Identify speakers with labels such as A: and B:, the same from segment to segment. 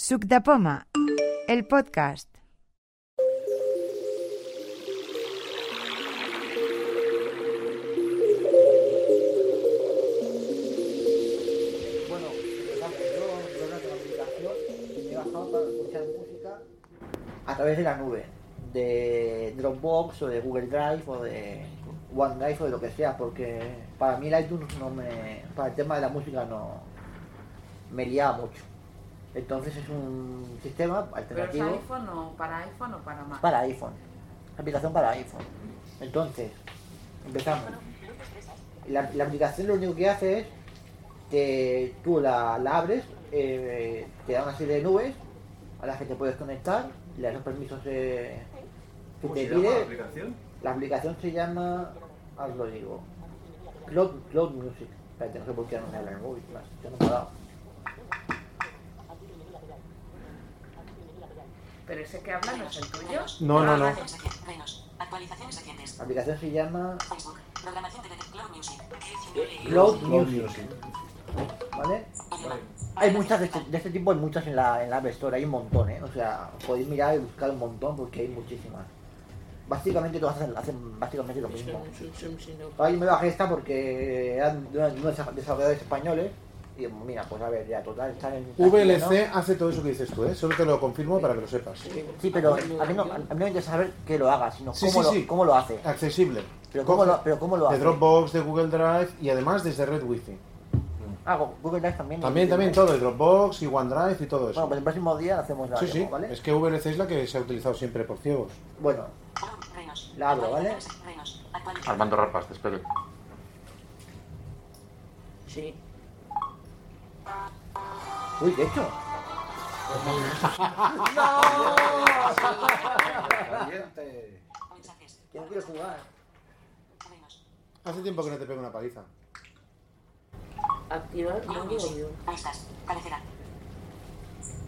A: Suc de Poma, el podcast.
B: Bueno, yo, aplicación y me he para escuchar música a través de la nube, de Dropbox o de Google Drive o de OneDrive o de lo que sea, porque para mí el iTunes no me, para el tema de la música no me liaba mucho. Entonces es un sistema
C: ¿Pero es
B: alternativo
C: iPhone o para iPhone o para Mac?
B: para iPhone, aplicación para iPhone. Entonces, empezamos. La, la aplicación lo único que hace es que tú la, la abres, eh, te da una serie de nubes a las que te puedes conectar, le das los permisos eh, que
D: ¿Cómo
B: te
D: se llama
B: pide.
D: la aplicación?
B: La aplicación se llama, os lo digo, Cloud, Cloud Music. Espérate, no sé por qué no me habla el móvil, más, ya no me ha dado.
C: ¿Pero ese que habla no es el tuyo?
E: No, no, no.
F: Actualizaciones recientes.
B: La aplicación se llama
F: Facebook. Programación de Cloud Music.
B: Cloud
E: Cloud
B: Music,
E: Music.
B: ¿vale? Hay muchas de este, de este tipo, hay muchas en la, en la App Store, hay un montón, ¿eh? O sea, podéis mirar y buscar un montón porque hay muchísimas. Básicamente todas hacen, hacen básicamente lo mismo. Yo me bajé esta porque eran de unos desarrolladores españoles mira, pues a ver, ya total, están en...
E: VLC hace todo eso que dices tú, ¿eh? Solo te lo confirmo para que lo sepas.
B: Sí, pero a mí no, a mí no me interesa saber que lo haga, sino
E: Sí,
B: cómo,
E: sí,
B: lo,
E: sí.
B: cómo lo hace.
E: Accesible.
B: Pero cómo lo, pero cómo lo hace.
E: De Dropbox, de Google Drive y además desde Red Wi-Fi.
B: Ah, Google Drive también.
E: También, también todo, de Dropbox y OneDrive y todo
B: Bueno,
E: eso.
B: pues el próximo día hacemos la
E: Sí,
B: demo,
E: sí,
B: ¿vale?
E: es que VLC es la que se ha utilizado siempre por ciegos.
B: Bueno. La abro, ¿vale?
G: Armando Rapas, te espero.
C: Sí.
B: Uy, ¿qué he hecho? Que no quiero jugar.
E: Hace tiempo que no te pego una paliza.
C: Activar audio.
F: Listas. Cabecera.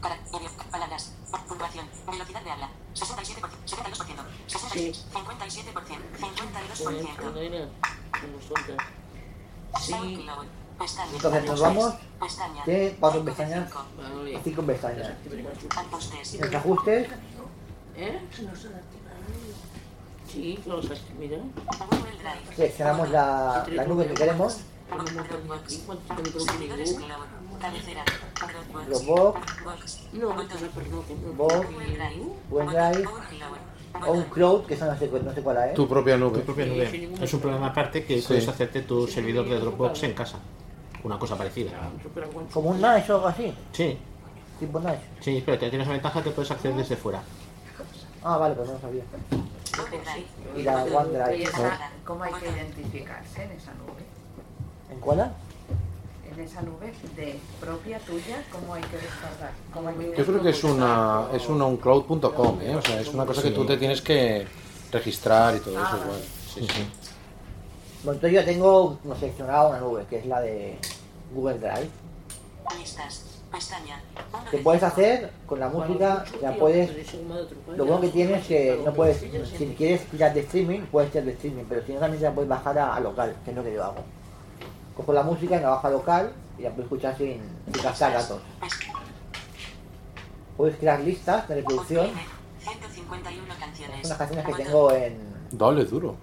F: Para. medio, Palabras. Puntuación. Velocidad de habla. 67%. 72%. 66. 57%. 52%.
C: Sí.
B: Entonces nos vamos
F: Pestaña.
B: de cuatro
F: Cinco de
B: pestañas
F: cinco.
B: a cinco pestañas.
F: Ajustes.
B: Los ajustes,
C: ¿Eh? Sí,
B: seleccionamos la, la nube que queremos,
F: Dropbox. Box.
B: OneDrive o un cloud, que eso no sé, no sé cuál es.
E: Tu propia
H: Tu
E: nube.
H: propia nube. Es un programa aparte que
E: Sí.
H: puedes hacerte tu servidor de Dropbox en casa. Una cosa parecida.
B: Como un Nice o algo así,
H: Sí,
B: tipo Nice.
H: sí, pero te tienes la ventaja que puedes acceder desde fuera.
B: Ah, vale, pues no lo sabía. Y la
C: ¿Y
B: OneDrive.
C: esa, cómo hay que identificarse en esa nube?
B: ¿En cuál?
C: En esa nube de propia tuya, ¿cómo hay que descargar? ¿Cómo hay que
E: Yo creo que es una es una uncloud.com, ¿eh? O sea, es una cosa que tú te tienes que registrar y todo eso.
C: Ah,
E: igual. Sí, sí.
B: Bueno, entonces yo tengo no, seleccionada una nube, que es la de Google Drive.
F: Listas. Pestaña.
B: Que
F: de
B: puedes hacer con la música, la puedes Lo bueno que tienes es que no puedes, si quieres tirar de streaming, puedes tirar de streaming, pero si no también te la puedes bajar a, a local, que es lo que yo hago. Cojo la música y la bajo a local y la puedes escuchar sin, sin gastar datos. Puedes crear listas de reproducción,
F: 151 canciones.
B: son las canciones que tengo en,
E: Dale duro.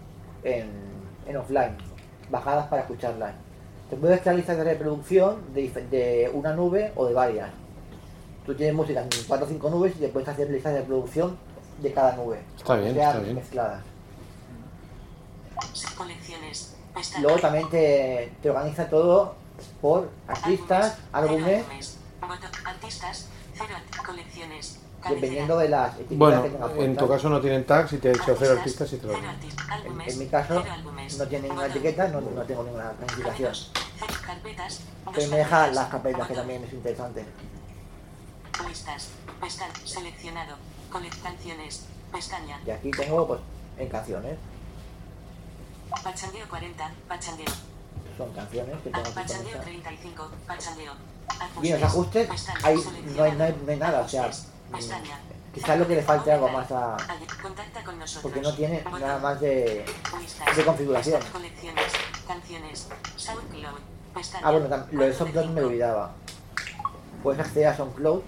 B: en, en offline, bajadas para escucharlas. Te puedes crear listas de reproducción de, de una nube o de varias. Tú tienes música en 4 o 5 nubes y te puedes hacer listas de reproducción de cada nube.
E: Está bien, está bien.
B: mezcladas.
F: Colecciones.
B: Luego también te, te organiza todo por artistas, álbumes.
F: Artistas. Colecciones.
B: Dependiendo de las etiquetas
E: Bueno,
B: que tengas
E: en tu caso no tienen tags y te he hecho cero artistas y te lo.
B: En, en mi caso no tiene ninguna etiqueta, no, no tengo ninguna clasificación. Pero me deja las carpetas que también es interesante.
F: Listas. Pestaña. Seleccionado. Canciones. Pestaña.
B: Y aquí tengo pues en canciones,
F: Pachangueo 40. Pachangueo.
B: son canciones que tengo aquí
F: Pachangueo
B: conectadas.
F: 35. Pachangueo.
B: Y en los ajustes
F: Pestaña.
B: ahí no hay, no, hay, no hay nada, o sea.
F: Pestaña.
B: mm, quizás lo que le falte algo más a...
F: Contacta con nosotros.
B: porque no tiene
F: Botón.
B: nada más de... De configuración.
F: Colecciones. Canciones. SoundCloud. Pestaña.
B: Ah, bueno, lo de SoundCloud me olvidaba. Puedes acceder a SoundCloud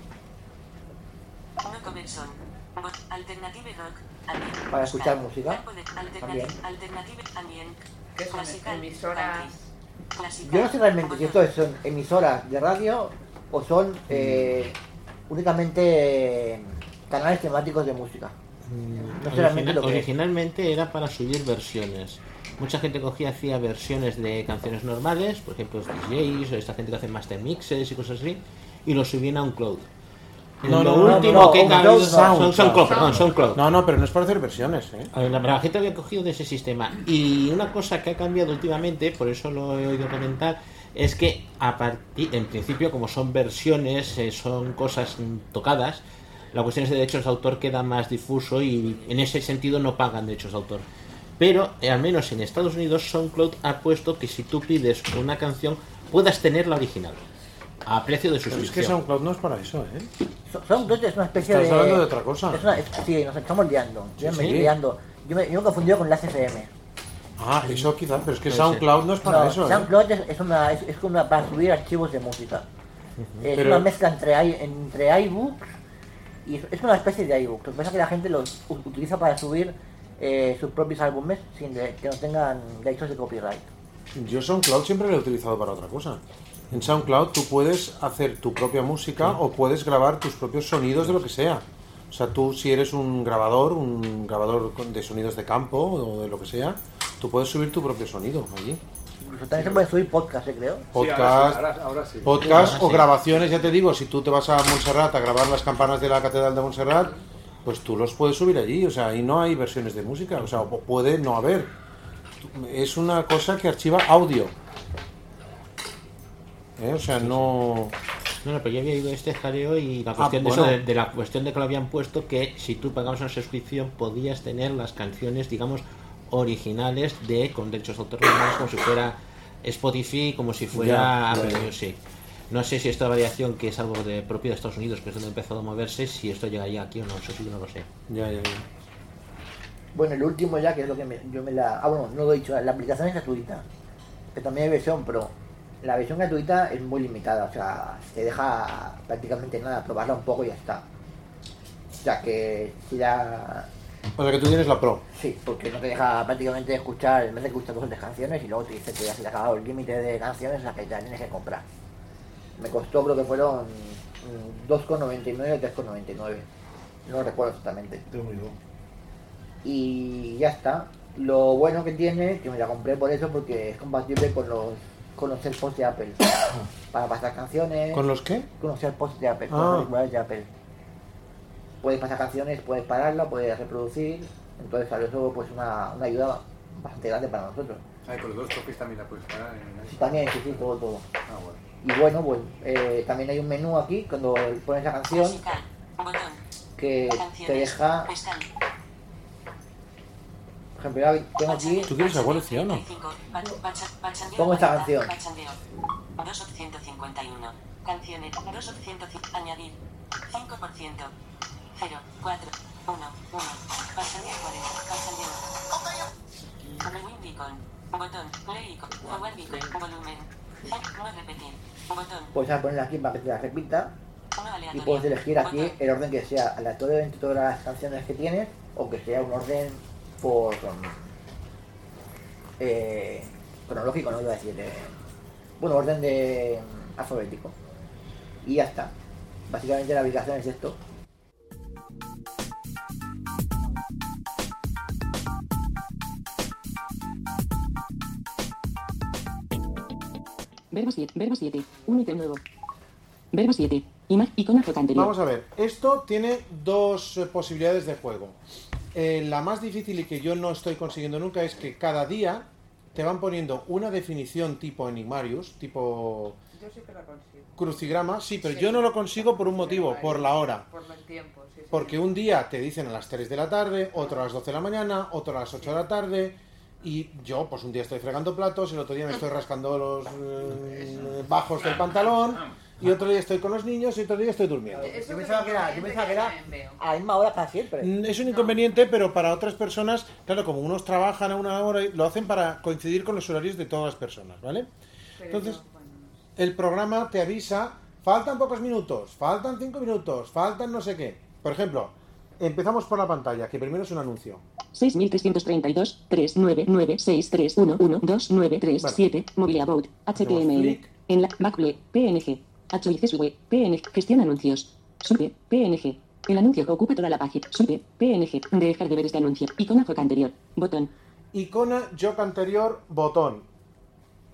F: No Comerson. Bot. Alternative Rock. Ambient.
B: Para escuchar música. También.
F: Alternative. Alternative Ambient.
C: ¿Qué son
F: Classical.
C: emisoras?
B: Yo no sé realmente si esto son emisoras de radio o son eh, únicamente eh, canales temáticos de música. No sé realmente
H: Original-
B: lo que es.
H: originalmente era para subir versiones. Mucha gente cogía, hacía versiones de canciones normales, por ejemplo, los DJs o esta gente que hace master mixes y cosas así, y lo subían a un cloud.
E: No,
H: lo
E: no, no,
H: último
B: no,
H: que
B: Cloud no.
H: son SoundCloud, perdón, SoundCloud.
E: No, no, pero no es para hacer versiones, ¿eh?
H: A ver, la gente había cogido de ese sistema. Y una cosa que ha cambiado últimamente, por eso lo he oído comentar, es que a partir, en principio, como son versiones, eh, son cosas tocadas, la cuestión de derechos de autor queda más difuso y en ese sentido no pagan derechos de autor. Pero, eh, al menos en Estados Unidos, SoundCloud ha puesto que si tú pides una canción, puedas tener la original. A precio de
E: Pero es
H: suscripción.
E: que SoundCloud no es para eso, ¿eh?
B: So- SoundCloud es una especie
E: Estás
B: de...
E: hablando de otra cosa.
B: Es una, es- sí, nos estamos liando. Yo me
E: sí.
B: estoy liando. Yo me, yo me he confundido con la FM.
E: Ah, eso quizás, pero es que SoundCloud no es para
B: No,
E: eso, ¿eh?
B: SoundCloud es, es una, es, es una- para subir archivos de música. Es
E: Pero-
B: una mezcla entre, entre iBooks y es, es una especie de iBooks. Lo que pasa es que la gente los utiliza para subir eh, sus propios álbumes sin de- que no tengan derechos de copyright.
E: Yo SoundCloud siempre lo he utilizado para otra cosa. En SoundCloud tú puedes hacer tu propia música o puedes grabar tus propios sonidos de lo que sea. O sea, tú si eres un grabador, un grabador de sonidos de campo o de lo que sea, tú puedes subir tu propio sonido allí.
B: Incluso también se puede subir podcast, eh, creo.
E: Podcast,
D: ahora sí, ahora- ahora sí.
E: podcast
H: Ahora
E: o
H: sí.
E: grabaciones, ya te digo, si tú te vas a Montserrat a grabar las campanas de la Catedral de Montserrat, pues tú los puedes subir allí, o sea, ahí no hay versiones de música, o sea, puede no haber. Es una cosa que archiva audio. ¿Eh? O sea, no...
H: No, no, pero yo había ido este jaleo y la
E: Ah,
H: cuestión de,
E: bueno.
H: eso, de, de la cuestión de que lo habían puesto que si tú pagabas una suscripción podías tener las canciones, digamos, originales de con derechos de autor normales, como si fuera Spotify, como si fuera Apple. Music. No sé si esta variación que es algo de propio de Estados Unidos, que es donde ha empezado a moverse, si esto llegaría aquí o no, eso sí no lo sé.
E: Ya, ya, ya.
B: Bueno, el último ya, que es lo que me- yo me la... Ah, bueno, no lo he dicho, la aplicación es gratuita. Que también hay versión Pro. La versión gratuita es muy limitada, o sea, te deja prácticamente nada, probarla un poco y ya está. O sea que si ya...
E: O sea, que tú tienes la Pro.
B: Sí, porque no te deja prácticamente escuchar, en vez de escuchar dos o tres canciones y luego te dice que ya se te ha acabado el límite de canciones las que ya tienes que comprar. Me costó, creo que fueron mm, 2,99 o 3,99. No recuerdo exactamente. Y ya está. Lo bueno que tiene, que me la compré por eso, porque es compatible con los con los AirPods de Apple. para pasar canciones.
E: ¿Con los qué?
B: con los AirPods de Apple, con
E: Ah.
B: los auriculares de Apple. Puedes pasar canciones, puedes pararla, puedes reproducir. Entonces, claro, eso pues una, una ayuda bastante grande para nosotros.
D: Ay, con los dos toques también la puedes parar en
B: Sí, también, sí, sí, todo, todo.
D: Ah, bueno.
B: Y bueno, pues eh, también hay un menú aquí, cuando pones la canción.
F: Botón.
B: que te deja,
F: Pestaña.
B: por ejemplo, tengo aquí,
E: ¿Tú quieres la evolución o no?
F: 35. Ba- bacha- bachandeo
B: Pongo esta
F: 40.
B: canción.
F: Bachandeo. 2 op 151. Canciones. 2 op 150. Añadir. 5%. 0. 4. 1. 1. Bachandeo 40. Bachandeo. Rewind icon. Botón. Play icon. Forward icon. Volumen. No repetir. Botón.
B: puedes ponerla aquí para que te la repita. Y puedes elegir aquí el orden que sea aleatorio entre todas las canciones que tienes o que sea un orden por eh, cronológico, no iba a decir, eh, bueno, orden de um, alfabético. Y ya está. Básicamente la aplicación es esto.
G: Verbo 7. Verbo 7. Un ítem nuevo. Verbo 7. Ima icona foto anterior.
E: Vamos a ver, esto tiene dos eh, posibilidades de juego. Eh, la más difícil y que yo no estoy consiguiendo nunca es que cada día te van poniendo una definición tipo Enigmarius, tipo
C: Yo sí que la consigo.
E: crucigrama, sí, pero
C: Sí.
E: yo no lo consigo por un motivo, por la hora.
C: Por el tiempo, sí. sí.
E: Porque un día te dicen a las 3 de la tarde, otro a las 12 de la mañana, otro a las 8 de la tarde. Y yo, pues un día estoy fregando platos, el otro día me estoy rascando los eh, bajos del pantalón, y otro día estoy con los niños, y otro día estoy durmiendo.
B: Yo pensaba que era, yo pensaba que era
C: también veo.
B: a la misma hora para siempre.
E: Mm, Es un inconveniente, pero para otras personas, claro, como unos trabajan a una hora, lo hacen para coincidir con los horarios de todas las personas, ¿vale? Entonces, el programa te avisa, faltan pocos minutos, faltan cinco minutos, faltan no sé qué. Por ejemplo, empezamos por la pantalla, que primero es un anuncio.
G: 6332 39963112937 Mobile About HTML en la Backplay PNG HICSV PNG gestión anuncios Sube PNG el anuncio que ocupa toda la página Sube PNG dejar de ver este anuncio icona foca anterior botón
E: Icona Joc anterior, botón.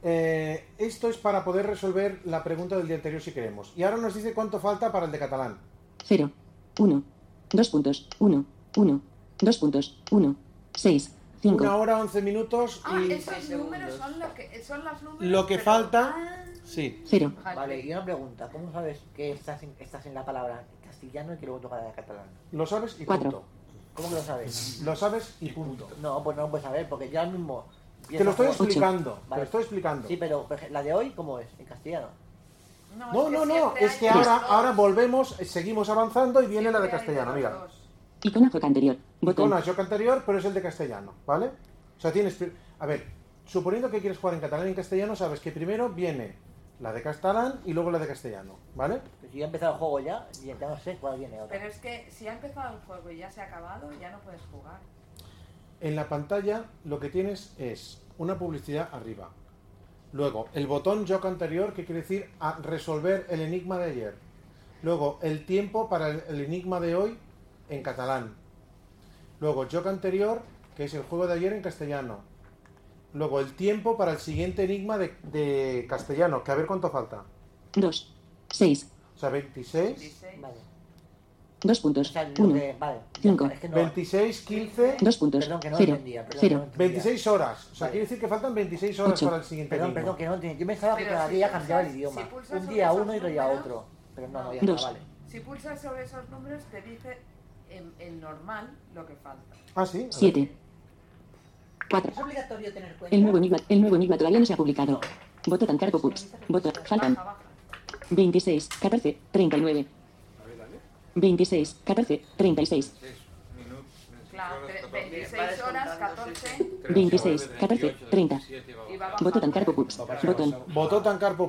E: Eh, esto es para poder resolver la pregunta del día anterior si queremos. Y ahora nos dice cuánto falta para el de catalán.
G: 0 1 2 puntos 1 1 2 puntos 1 6 5
E: Una hora, 11 minutos
C: Ah,
E: y
C: esos números son, lo que, son los números.
E: lo que
C: pero-
E: falta...
C: Ah,
E: Sí.
G: 0
B: Vale, y una pregunta. ¿Cómo sabes que estás en, estás en la palabra castellano y que luego toca la catalán?
E: Lo sabes y
G: Cuatro.
E: punto.
B: ¿Cómo que lo sabes?
E: Lo sabes y punto.
B: No, pues no lo puedes saber, porque ya mismo...
E: Te lo estoy explicando. Te
B: Vale.
E: lo estoy explicando.
B: Sí, pero por ej- la de hoy, ¿cómo es? En castellano.
E: No,
C: es
E: no, no.
C: siempre
E: Es que ahora,
C: dos.
E: ahora volvemos, seguimos avanzando y viene la de
C: Siempre hay
E: castellano.
C: los
E: Mira.
C: dos.
G: Icona foca anterior botón
E: Icona Joc anterior, pero es el de castellano, ¿vale? O sea, tienes... A ver, suponiendo que quieres jugar en catalán y en castellano, sabes que primero viene la de catalán y luego la de castellano, ¿vale?
B: Pues si ya ha empezado el juego ya, ya no sé cuál viene ahora.
C: Pero es que si ha empezado el juego y ya se ha acabado, ya no puedes jugar.
E: En la pantalla lo que tienes es una publicidad arriba. Luego, el botón Joc anterior, que quiere decir a resolver el enigma de ayer. Luego, el tiempo para el enigma de hoy en catalán. Luego, Joc anterior, que es el juego de ayer en castellano. Luego, el tiempo para el siguiente enigma de, de castellano, que a ver cuánto falta.
G: 2 6
E: O sea, 26,
C: 16.
B: Vale.
G: 2
B: O
G: puntos
B: sea, lo
G: 1
B: que- vale.
G: Cinco.
B: Es que no-
E: 26, 15,
G: 2 puntos
B: Perdón, que no
G: 0
B: entendía. Perdón,
G: 0
B: que no entendía.
E: 26 horas. O sea,
B: Vale.
E: quiere decir que faltan 26 horas
G: Ocho.
E: para el siguiente
B: Perdón,
E: enigma.
B: perdón, que no entendía. Yo pensaba que
C: Pero
B: cada
C: si
B: día cambiaba el
C: si
B: idioma.
C: pulsas
B: Un día uno y otro día otro. Pero no, no, ya
G: Dos.
B: está, vale.
C: Si pulsas sobre esos números, te dice en, en normal lo que falta.
E: Ah, sí. a ver.
G: 7 4
I: Es obligatorio tener cuenta.
G: El nuevo enigma, el nuevo enigma todavía no se ha publicado. Voto tan cargo pups. Voto, faltan
C: Baja, baja.
G: 26, 14, 39. 26, 14, 36.
C: Claro, tre- 26 horas, 14
G: 26, 14, 30.
C: y va
G: Voto tan cargo. Botón. Voto tan cargo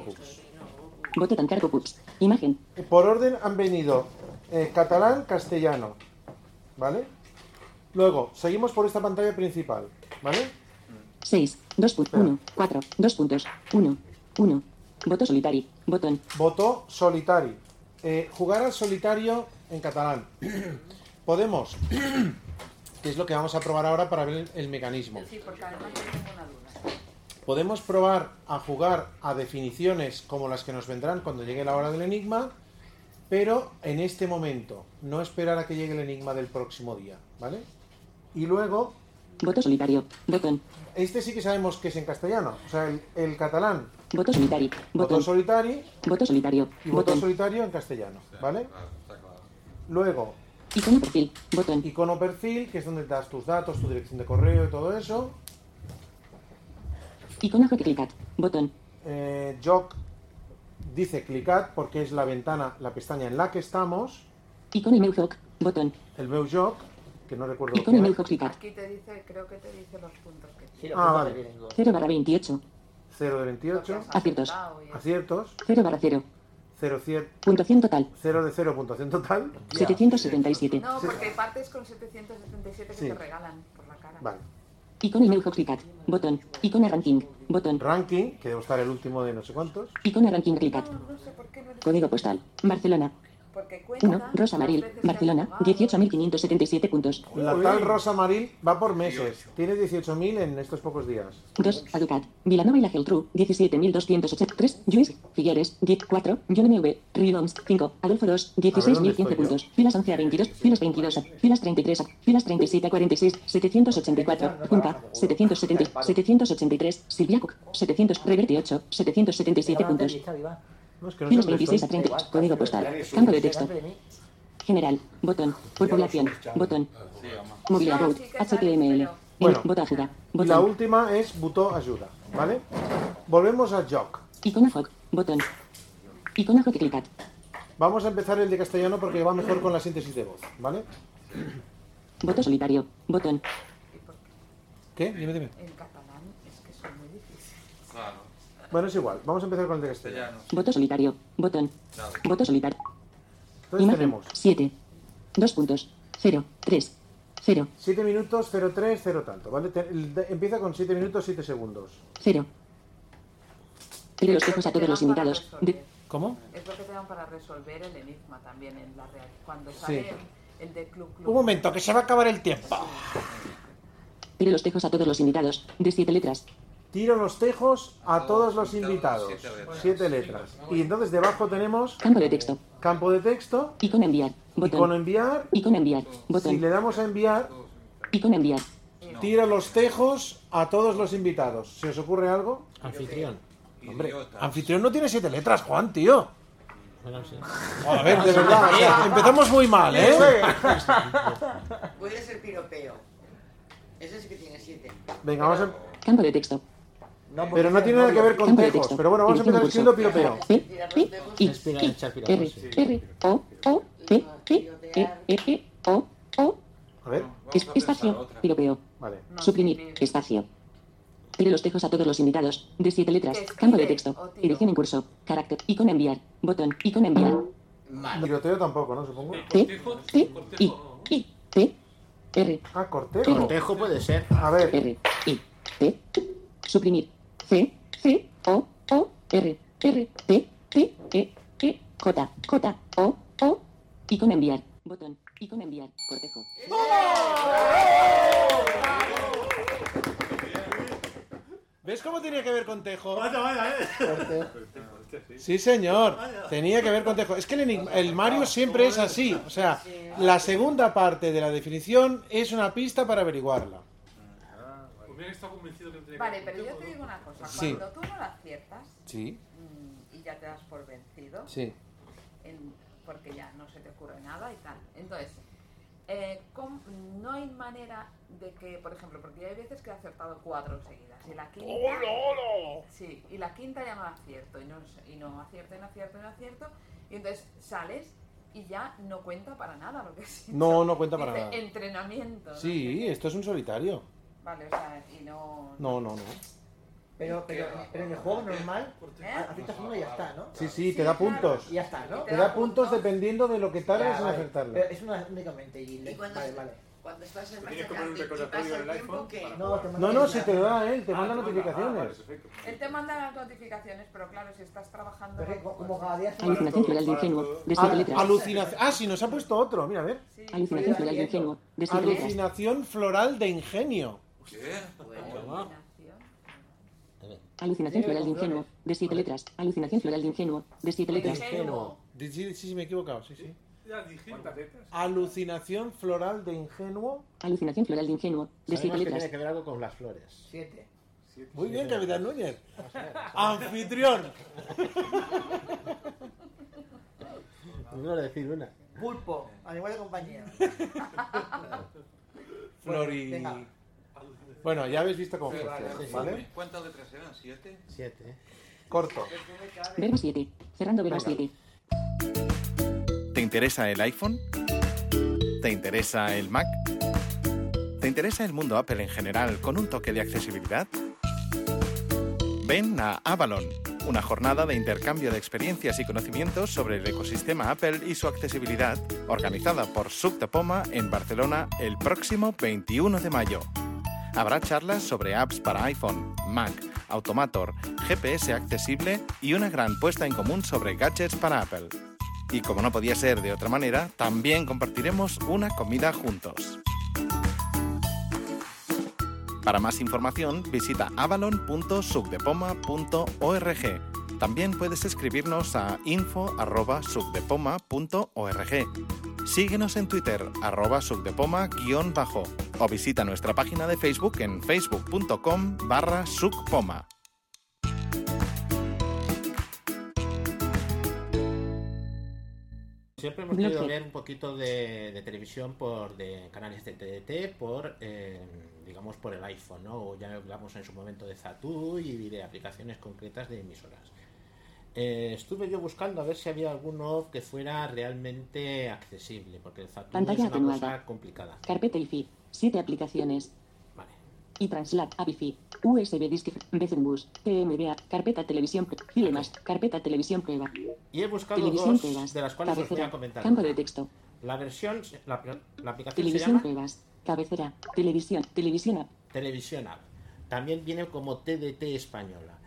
G: pups. Imagen.
E: Por orden han venido eh, catalán, castellano. ¿Vale? Luego, seguimos por esta pantalla principal. ¿Vale?
G: 6, 2 puntos, 1, 4, 2 puntos, 1, 1. Voto solitario. Botón.
E: Votó solitari. Eh, jugar al solitario en catalán. Podemos, que es lo que vamos a probar ahora para ver el, el mecanismo.
C: Sí, porque además yo tengo una duda.
E: Podemos probar a jugar a definiciones como las que nos vendrán cuando llegue la hora del enigma, pero en este momento, no esperar a que llegue el enigma del próximo día, ¿vale? Y luego,
G: Voto solitario. Botón.
E: este sí que sabemos que es en castellano, o sea, el, el catalán,
G: Voto solitario.
E: voto
G: Botón.
E: solitari
G: Voto solitario.
E: y voto
G: Botón.
E: solitario en castellano, ¿vale? Luego,
G: Icono perfil. Botón.
E: icono perfil, que es donde das tus datos, tu dirección de correo y todo eso.
G: Icono clicat. Botón.
E: Eh, Joc dice clicad porque es la ventana, la pestaña en la que estamos.
G: Icono email hoc. Botón.
E: El meu joc, que no recuerdo
G: email
E: era.
G: hoc clicat.
C: Aquí te dice, creo que te dice los puntos que
B: Sí,
E: Ah, vale.
B: tienen dos.
G: 0 barra 28.
E: 0 de
C: Lo que
E: 28,
C: has
G: Aciertos.
C: y
E: aciertos,
G: 0 barra 0.
E: 0,
G: Puntuación total.
E: 0 de 0, puntuación total.
G: 777.
C: No, porque partes con 777 que
E: Sí.
C: te regalan por la cara.
E: Vale.
G: Icono email clicat. Botón. Icono ranking. Botón.
E: Ranking, que debe estar el último de no sé cuántos.
G: Icono ranking clicat.
C: No, no sé por qué no
G: Código postal. Barcelona.
C: Porque cuenta
G: 1. Rosa Maril. Barcelona.
C: jugado.
G: 18.577 puntos.
E: La tal Rosa Maril va por meses. Tiene 18.000 en estos pocos días.
G: 2. Aducat. Vilanova y la Geltrú. 17.283. Lluís. Figueres. 10. 4. John MV. Riloms. 5. Adolfo 2.
E: A ver, ¿dónde
G: 16.015
E: estoy
G: puntos. Filas 11 a 22. Filas 22 a. Filas 33 a. Filas 37 a 46. 784. Junta. 770. 783. Silvia Cook. 700. Reverte 8. 777
B: Ahora
G: puntos.
E: No, es que no sé
G: Filas
E: dónde
G: 26 a
E: estoy.
G: 30. Código postal. Campo de texto. General. Botón. Por población. Botón. Mobile
C: No,
G: About. HTML.
E: Bueno.
G: Ayuda.
E: La última es botó ayuda, ¿vale? Volvemos a Joc.
G: Icona Foc. Botón. Icona Foc clicat.
E: Vamos a empezar el de castellano porque va mejor con la síntesis de voz, ¿vale?
G: Voto solitario. Botón.
E: ¿Qué? Dime, dime.
C: En catalán es que son muy difíciles.
E: Bueno, es igual. Vamos a empezar con el de castellano.
G: Voto solitario. Botón. Voto solitario.
E: Entonces
G: Imagen.
E: tenemos
G: 7. Dos puntos. Cero. Tres. Cero.
E: 7 minutos 03, 0 tanto, ¿vale? Te- el de- empieza con 7 minutos 7 segundos.
G: Cero. Lee los tejos a todos los invitados. De-
E: ¿Cómo?
C: Es lo que te dan para resolver el enigma también en la real. Cuando
E: Sí.
C: sale el de Club Club.
E: Un momento, que se va a acabar el tiempo.
G: Lee los tejos a todos los invitados. De siete letras.
E: Tiro los tejos a todos los invitados. Siete letras. Y entonces debajo tenemos
G: Campo de texto.
E: campo de texto,
G: Icono enviar.
E: icono
G: Botón.
E: enviar.
G: Icono enviar.
E: Si
G: Botón.
E: le damos a enviar,
G: Icono enviar.
E: tiro los tejos a todos los invitados. ¿Se os ocurre algo?
H: Anfitrión.
E: Hombre, anfitrión no tiene siete letras, Juan, tío.
H: Bueno, sí.
E: A ver, de verdad, o sea, empezamos muy mal, ¿eh?
I: Puede ser piropeo. Ese sí que tiene siete.
E: Venga, vamos a...
G: Campo de texto.
E: Pero no tiene nada que ver con
G: Campo de
E: tejos.
G: texto.
E: Pero bueno, vamos a empezar escribiendo piropeo.
G: P, P, I,
H: Respira,
G: I,
H: echar piropos,
G: R,
H: sí.
G: R, O, O, P, P, O, O,
E: A ver,
G: es- espacio, piropeo.
E: vale.
G: Suprimir, espacio. Tire los tejos a todos los invitados. De siete letras. Campo de texto. Dirección en curso. Carácter. Icono enviar. Botón. Icono enviar.
E: Tiroteo tampoco, ¿no? Supongo.
G: P, P, I, I, P, R,
E: Ah, cortejo.
H: Cortejo puede ser.
E: A ver,
G: R, I, P. Suprimir. C, C, O, O, R, R, T, T, E, E, J, J, O, O. Icono enviar. Botón. Icono enviar. Cortejo.
E: ¿ves cómo tenía que ver con tejo? Sí, señor. Tenía que ver con tejo. Es que el, enigma- el Mario siempre es así. O sea, la segunda parte de la definición es una pista para averiguarla.
D: Hubiera estado convencido que tenía
C: Vale,
D: que
C: pero yo te digo una cosa.
E: Sí.
C: Cuando tú no la aciertas
E: Sí,
C: mm, y ya te das por vencido,
E: sí.
C: en- porque ya no se te ocurre nada y tal. Entonces, eh, ¿cómo- no hay manera de que, por ejemplo, porque hay veces que he acertado cuatro seguidas y la quinta... Sí, y la quinta ya no la acierto y no, y no acierto y no acierto y no acierto y entonces sales y ya no cuenta para nada lo que hecho.
E: No, no cuenta para
C: Dice,
E: nada.
C: entrenamiento.
E: Sí, esto es un solitario.
C: Vale, o sea, y no...
E: No, no, no.
B: Pero, pero, pero en el juego normal,
C: ¿Eh?
B: aciertas uno y ya está, ¿no?
E: Sí, sí, te da puntos.
B: Y ya está, ¿no?
E: Te da puntos dependiendo de lo que tardes
B: Ya,
E: en
B: vale.
E: acertarla.
B: Pero es una únicamente y
I: Y cuando,
B: Vale, vale.
I: cuando estás en
D: Tienes que poner un
I: y
D: recordatorio
I: pasa
D: en
I: el
D: el
I: tiempo
D: iPhone
I: que...
D: para-
B: No, te
E: No, no, si te da él, te
D: Ah,
E: manda notificaciones.
C: Él te manda las notificaciones, pero claro, si estás trabajando...
B: Pero es que como cada día
G: Alucinación floral de ingenuo. De siete
E: Al-
G: letras.
E: alucinación. Ah, sí, nos ha puesto otro. Mira, a ver.
C: Sí,
G: Alucinación floral de ingenuo. De siete letras.
E: Alucinación floral de ingenio.
C: Alucinación.
G: Alucinación floral de ingenuo. De siete letras. Alucinación floral de ingenuo. De siete letras.
C: Ingenuo.
E: Sí, sí, sí, me he equivocado, sí, sí. Alucinación floral de ingenuo.
G: Alucinación floral de ingenuo. De siete
H: que
G: letras.
H: tiene que ver algo con las flores.
B: Siete.
E: Muy bien, Capitán Núñez. Anfitrión.
H: No voy a decir una.
B: Pulpo, animal de compañía.
E: Flori.
B: Venga.
E: Bueno, ya habéis visto cómo funciona. ¿vale?
F: ¿Cuántas letras eran? ¿Siete?
H: Siete.
E: Corto.
G: Verbo 7. Cerrando verbo 7.
J: ¿Te interesa el iPhone? ¿Te interesa el Mac? ¿Te interesa el mundo Apple en general con un toque de accesibilidad? Ven a Avalon, una jornada de intercambio de experiencias y conocimientos sobre el ecosistema Apple y su accesibilidad, organizada por Sub de Poma en Barcelona el próximo 21 de mayo. Habrá charlas sobre apps para iPhone, Mac, Automator, GPS accesible y una gran puesta en común sobre gadgets para Apple. Y como no podía ser de otra manera, también compartiremos una comida juntos. Para más información, visita avalon.subdepoma.org. También puedes escribirnos a info.subdepoma.org. Síguenos en Twitter, arroba subdepoma-bajo, o visita nuestra página de Facebook en facebook.com barra subpoma.
H: Siempre hemos querido ver un poquito de, de televisión por de canales de TDT por eh, digamos por el iPhone, ¿no? O ya hablamos en su momento de Zatu y de aplicaciones concretas de emisoras. Eh, estuve yo buscando a ver si había alguno que fuera realmente accesible, porque el
G: Pantalla
H: es una
G: atenuada.
H: cosa complicada.
G: Carpeta IFI. 7 aplicaciones.
H: Vale.
G: iTranslate, Abifi, USB Disk, Bezenbus, TMBA, carpeta televisión, Filemas, carpeta televisión prueba,
H: Y he buscado
G: televisión
H: dos,
G: pruebas,
H: de las cuales os voy a comentar.
G: campo de texto,
H: La versión, la, la aplicación se
G: Televisión
H: llama
G: pruebas. Cabecera. Televisión. Televisión app.
H: Televisión App. También viene como TDT española.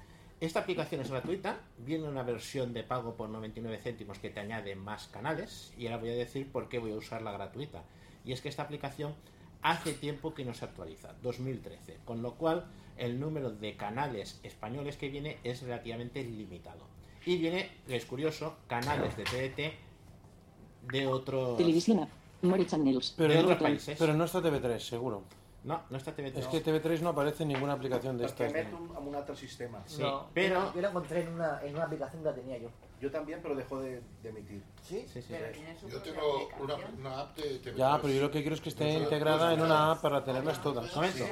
H: Esta aplicación es gratuita, viene una versión de pago por 99 céntimos que te añade más canales y ahora voy a decir por qué voy a usar la gratuita. Y es que esta aplicación hace tiempo que no se actualiza, 2013, con lo cual el número de canales españoles que viene es relativamente limitado. Y viene, es curioso, canales de TDT de otros...
G: Televisión. More channels.
E: Pero,
H: de
E: no,
H: otros países.
E: pero no está TV3, seguro.
H: No, no está TDT.
E: Es que TV3 no aparece en ninguna aplicación de
K: Perquè
E: estas.
K: emet un, un altre sistema.
H: Sí,
B: No,
H: pero-
B: Yo la encontré en una, en una aplicación que la tenía yo.
K: Yo también, pero dejó de, de emitir.
B: ¿Sí?
H: Sí, sí.
C: Pero
L: Yo tengo una,
C: aplicación.
L: una app de TV3.
E: Ya, pero yo lo que quiero es que esté integrada en una app para tenerlas todas.
H: Comento.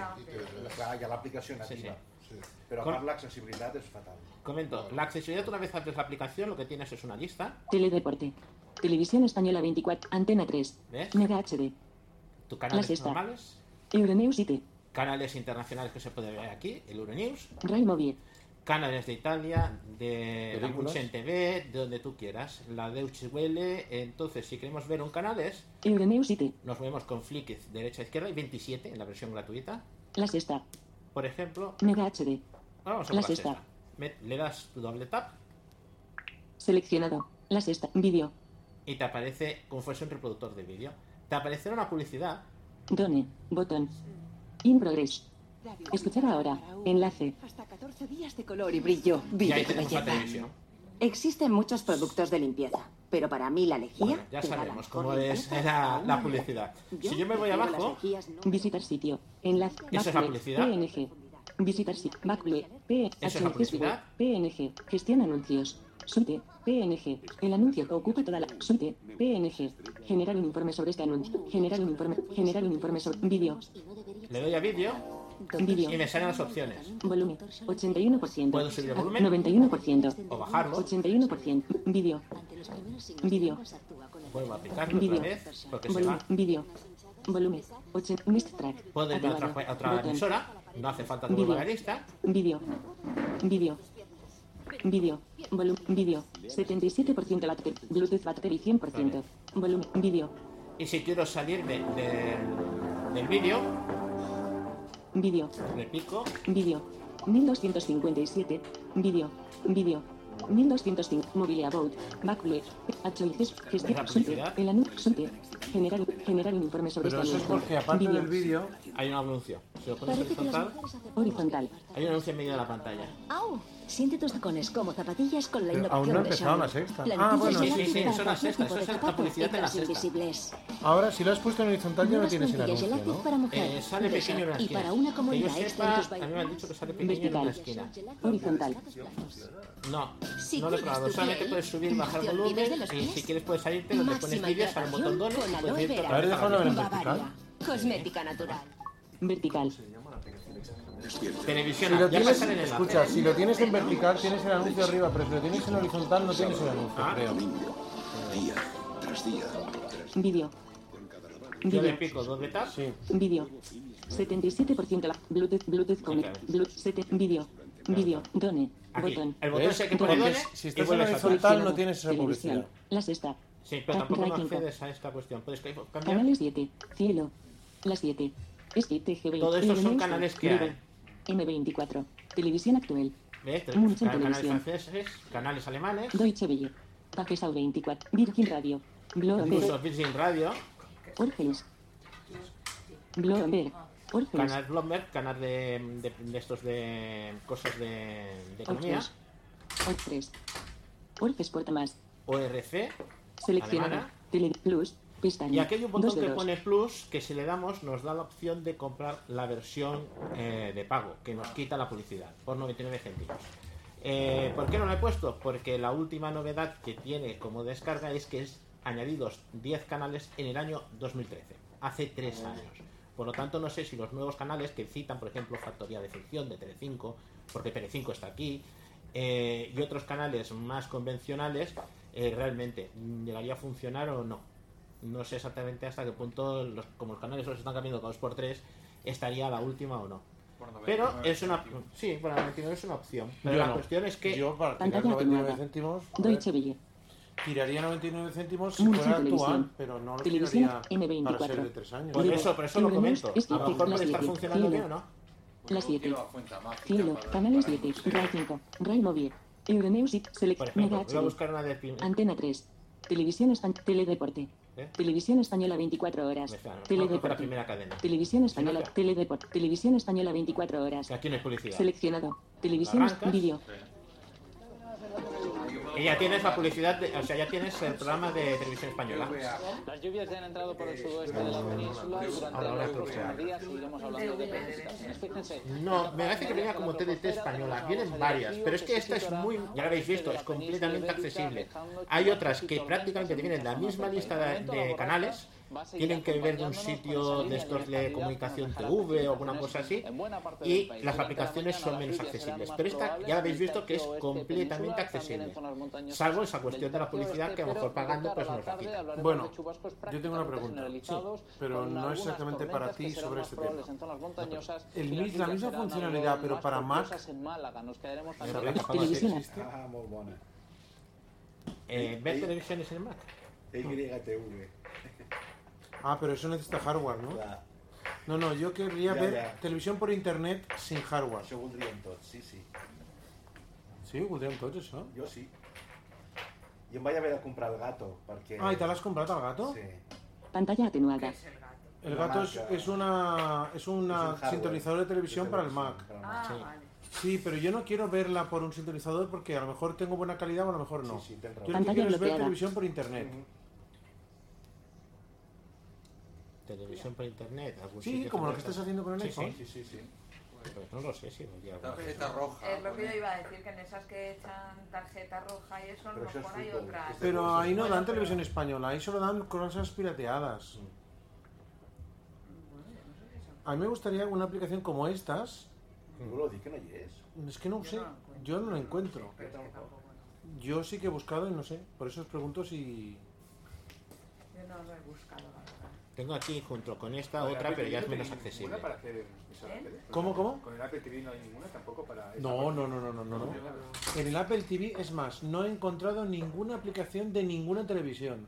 K: Clar, hi ha l'aplicació nativa.
H: Sí,
K: Però a
H: Com-
K: part l'accessibilitat és fatal.
H: Comento, la accesibilidad una vez abres la aplicación lo que tienes es una lista,
G: Teledeporte. Televisión española 24. Antena 3.
H: ¿Ves?
G: Mega HD. La
H: canales normales,
G: Euronews IT.
H: canales internacionales que se puede ver aquí, el Euronews,
G: Rai
H: canales de Italia, de. Munchen TV, de donde tú quieras, la Deutsche Welle, entonces si queremos ver un canal es,
G: Euronews IT.
H: nos movemos con flick derecha a izquierda y 27 en la versión gratuita,
G: La sexta.
H: por ejemplo,
G: Mega HD.
H: vamos a
G: La sexta.
H: sexta. Me- le das tu doble tap
G: Seleccionado. La sexta. Vídeo.
H: y te aparece como fuese un reproductor de vídeo. Te aparecerá una publicidad
G: Done. Botón. In progress. Escuchar ahora. Enlace.
M: Hasta 14 días de color y brillo.
H: y
M: Vive tu belleza. Existen muchos productos de limpieza, pero para mí la lejía.
H: Bueno, ya sabemos cómo es la, publicidad. Si yo me voy abajo,
G: Visitar sitio. Enlace.
H: ¿Eso es la publicidad?
G: PNG. Visitar sitio. Backplay. PNG. Gestión anuncios. Suite. PNG. El anuncio que ocupa toda la suite. PNG. Generar un informe sobre este anuncio. Generar un informe. Generar un informe sobre vídeo.
H: le doy a vídeo
G: Vídeo.
H: y me salen las opciones.
G: Volumen. 81%.
H: ¿Puedo subir el volumen?
G: 91%.
H: O bajarlo.
G: 81%. Vídeo. Vídeo.
H: Vuelvo a aplicarlo otra
G: Vídeo.
H: vez porque se
G: Volumen.
H: va.
G: Vídeo. Volumen. 80. Mist track.
H: Puedo irme a otra, a otra emisora, no hace falta que vuelva a la lista.
G: Vídeo. Vídeo. Vídeo. Volumen. Vídeo. 77% la Bluetooth battery 100%. Volumen. Vídeo.
H: Y si quiero salirme del, del vídeo,
G: Vídeo.
H: le pico
G: Vídeo. 1257. Vídeo. Vídeo. 1205. Mobile About. Backplay. Choices.
H: ¿Es la
G: Gestión. El anuncio. Generar, generar un informe sobre
E: Pero
G: este
E: eso es porque aparte
G: Vídeo.
E: del vídeo,
H: hay un anuncio. Si lo pones horizontal,
G: Horizontal.
H: hay un anuncio en medio de la pantalla.
M: ¡Au! Siente tus tacones como zapatillas con la innovación
E: aún no ha
M: de
E: empezado
M: Xiaomi.
E: la sexta. Ah, bueno,
H: sí, sí, las
M: cualquier
H: sextas,
M: tipo de
H: esa es la publicidad
M: y
H: de la sexta.
M: invisibles.
E: ahora si lo has puesto en horizontal ya no tienes el anuncio, ¿no?
M: para mujer.
H: Eh, sale pequeño en una
M: y
H: esquina.
M: para una
H: que
M: comodidad
H: yo sepa, a mí me han dicho que sale pequeño en una
G: Vertical.
H: esquina.
G: Horizontal.
H: No,
M: Si
H: no lo he probado. Solamente puedes subir y bajar volumen. Y si quieres puedes salirte donde pones vídeos, un botón otra
E: A ver, déjalo
H: la
E: ver en vertical.
M: Cosmética natural.
G: Vertical.
H: Televisión,
E: Si lo tienes,
H: enlace.
E: escucha, si lo tienes en vertical tienes el anuncio arriba, pero si lo tienes en horizontal no tienes el anuncio,
H: Ah.
E: creo.
L: Día tras día.
G: Vídeo. Vídeo.
H: pico.
E: Sí.
G: Vídeo. 77% la Bluetooth, Bluetooth Connect. Bluetooth, vídeo. Vídeo. Done.
H: Aquí.
G: Botón.
H: El botón es el que pone done
E: si estás en horizontal no tienes esa
G: Televisión.
E: publicidad.
G: La sexta.
H: Sí, pero tampoco no accedes a esta cuestión. Puedes cambiar.
G: Canales 7. Cielo. La 7. STG20.
H: Todo estos son canales que hay.
G: M24. Televisión actual.
H: ¿Ves?
G: Munchen
H: Canales
G: Televisión.
H: franceses, canales alemanes,
G: Deutsche Welle. Pagesau 24. Virgin Radio.
H: incluso
G: Bloomberg.
H: Virgin Radio,
G: Orgeles. Bloomberg. Orgeles.
H: canal Bloomberg, canal de, de, de estos de cosas de, de economía.
G: Orgeles. Orges Porta Más.
H: ORC,
G: Seleccionado.
H: Alemana.
G: Tele Plus. Pestaña.
H: Y aquí hay un botón que pone Plus que si le damos nos da la opción de comprar la versión eh, de pago, que nos quita la publicidad, por 99 céntimos. Eh, ¿Por qué no lo he puesto? Porque la última novedad que tiene como descarga es que es añadidos 10 canales en el año 2013, hace 3 años. Por lo tanto, no sé si los nuevos canales que citan, por ejemplo, Factoría de Ficción de Telecinco, porque Telecinco está aquí, eh, y otros canales más convencionales, eh, realmente llegaría a funcionar o no. No sé exactamente hasta qué punto, los, como los canales los están cambiando cada 2x3, estaría la última o no. Pero es una sí, para 99 es una opción. Pero
E: Yo
H: la
E: no.
H: cuestión es que
E: Yo para tirar
G: Pantalla
E: 99
G: atenuada.
E: céntimos...
G: Deutsche Welle.
E: tiraría 99 céntimos si fuera actual, pero no lo
G: Televisión
E: tiraría para ser
G: M24.
E: de 3 años.
H: Por eso, por eso lo comento. A lo mejor
G: 7,
H: puede
G: las
H: estar
G: 7,
H: funcionando bien o no.
G: Las 7.
N: Quiero la cuenta mágica
G: Cielo,
N: para-
G: canales
N: para
G: 7,
N: escuchar.
G: RAI 5, RAI Móvil, Euronews, Select,
H: Por ejemplo,
G: Mega
H: voy a
G: HD,
H: buscar una de prim-
G: Antena 3, Televisión Teledeporte,
H: ¿Eh?
G: Televisión Española 24 horas,
H: la primera cadena.
G: Televisión Española,
H: Gracias.
G: Teledeporte, Televisión Española 24 horas,
H: Que aquí no hay publicidad.
G: seleccionado, Televisión. Vídeo,
H: Y ya tienes la publicidad, de- o sea, ya tienes el programa de televisión española.
O: Las lluvias ya han entrado por el sudoeste de la península y durante
H: Ahora
O: los próximos días seguiremos hablando de precipitaciones. Fíjense.
H: No, me parece que venía como TDT española. Vienen varias, pero es que esta es muy, ya lo habéis visto, es completamente accesible. Hay otras que prácticamente tienen la misma lista de, de canales, tienen que ver de un sitio de estos de comunicación TV o alguna cosa así, y las aplicaciones son menos accesibles. Pero esta ya habéis visto que es completamente accesible, salvo esa cuestión de la publicidad que a lo mejor pagando pues nos la quita.
E: Bueno, yo tengo una pregunta, pero no exactamente para ti sobre este tema. El mis- la misma funcionalidad, pero para Mac, ¿sabéis que
G: Televisión.
E: existe?
K: Ah, muy buena.
H: Eh, ¿Ver televisiones en Mac?
K: YTV.
E: Ah, pero eso necesita hardware, ¿no? No, no, yo querría
K: Ya,
E: ver
K: ya.
E: televisión por internet sin hardware.
K: Voldríem tots, sí, sí.
E: Sí, ho voldríem tots, això?
K: Jo sí. I em vaig haver de comprar el gato, perquè...
E: Ah, ¿y te lo has comprado al gato?
K: Sí.
G: pantalla atenuada,
E: El gato es, es una es una
K: Es un
E: sintonizador de televisión
K: de
E: para el Mac.
K: para el
C: Ah,
H: Sí.
C: vale.
E: Sí, pero yo no quiero verla por un sintonizador porque a lo mejor tengo buena calidad o a lo mejor no.
K: Sí, sí.
E: Yo lo que quiero es ver televisión por internet.
H: Televisión por internet, algún
E: Sí, como lo que estás haciendo con el
H: Sí,
E: iPhone.
K: Sí, sí, sí.
H: Pues no lo sé si.
N: Tarjeta roja.
C: Es lo que yo iba a decir, que en esas que echan tarjeta roja y eso, mejor hay otras.
E: Pero ahí no dan televisión española, ahí solo dan cosas pirateadas.
C: No son-
E: A mí me gustaría una aplicación como estas.
K: Jo lo dic que no.
E: Es que no
C: Yo
E: sé,
C: no lo encuentro.
E: yo no lo encuentro.
C: No.
E: Yo sí que he buscado y no sé. Por eso os pregunto si.
C: Yo no lo he buscado, la.
H: Tengo aquí junto con esta
D: Con
H: otra, pero ya es
D: no
H: menos accesible.
D: para hacer
C: ¿Eh?
E: ¿Cómo, cómo?
D: Con el Apple TV no hay ninguna tampoco para...
E: No,
D: parte?
E: no, no, no, no, no, no. En el Apple TV, es más, no he encontrado ninguna aplicación de ninguna televisión.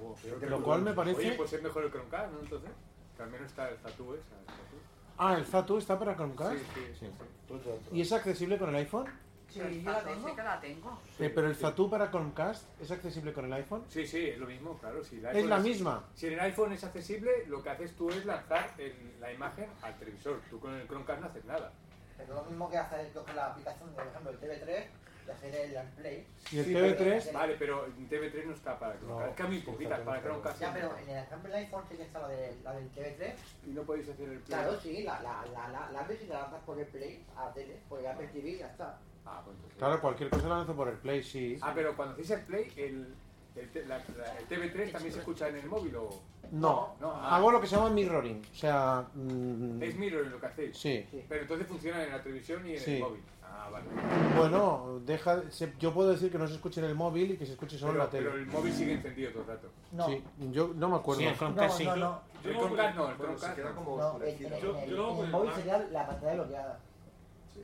D: Oh,
E: Lo cual me parece-
D: Oye, pues es mejor el Chromecast, ¿no? Entonces, que al menos está el Zatu esa. el Zatu.
E: Ah, el Zatu está para Chromecast.
D: Sí, sí, sí. sí.
K: Altres.
E: ¿Y es accesible con el iPhone?
C: Sí,
B: Sí,
C: yo
B: la tengo.
C: Sí que la tengo.
E: Eh, pero el Zatu para Chromecast es accesible con el iPhone.
D: Sí, sí, es lo mismo, claro. Si el
E: Es la misma.
D: Si en el iPhone es accesible, lo que haces tú es lanzar el- la imagen al televisor. Tú con el Chromecast no haces nada.
B: Pero lo mismo que hacer con la aplicación, por ejemplo, el TV3, de hacer el Play.
E: Y el
D: Sí,
E: TV3,
D: pero- Vale, pero en TV3 no está para Chromecast.
K: No,
D: es que a mí
K: sí,
D: poquitas para Chromecast.
B: Ya, pero en el ejemplo del iPhone sí que está la, de, la del TV3.
D: Y no podéis hacer el Play.
B: Claro, sí, la, la, la, la, la ves y la lanzas por el Play a la tele, por el Apple TV y ya está.
D: Ah, pues entonces-
E: claro, cualquier cosa la lanzo por el Play, sí.
D: Ah, pero cuando hacéis el Play, el, el, te- la- la- el TV3 también se escucha en el móvil o.
E: No,
D: No, ah.
E: hago lo que se llama mirroring. O sea, mm,
D: Es mirror lo que hacéis.
E: sí.
D: Pero entonces funciona en la televisión y en
E: Sí.
D: el móvil. Ah, vale.
E: Bueno, deja, se- yo puedo decir que no se escuche en el móvil y que se escuche solo en
D: Pero,
E: la tele.
D: pero el móvil sigue encendido todo el rato.
B: No,
E: Sí, yo no me acuerdo.
H: Sí, el Chromecast
B: no,
H: sí.
B: no, no.
D: El Chromecast no, el
N: Bueno, se
D: Chromecast
N: queda
D: no.
N: como
B: No, en, en-
N: oscurecida.
B: en
D: Yo-
B: el,
D: yo lo hago
B: en
D: con
B: el
D: el
B: móvil
D: Mac.
B: sería la pantalla bloqueada.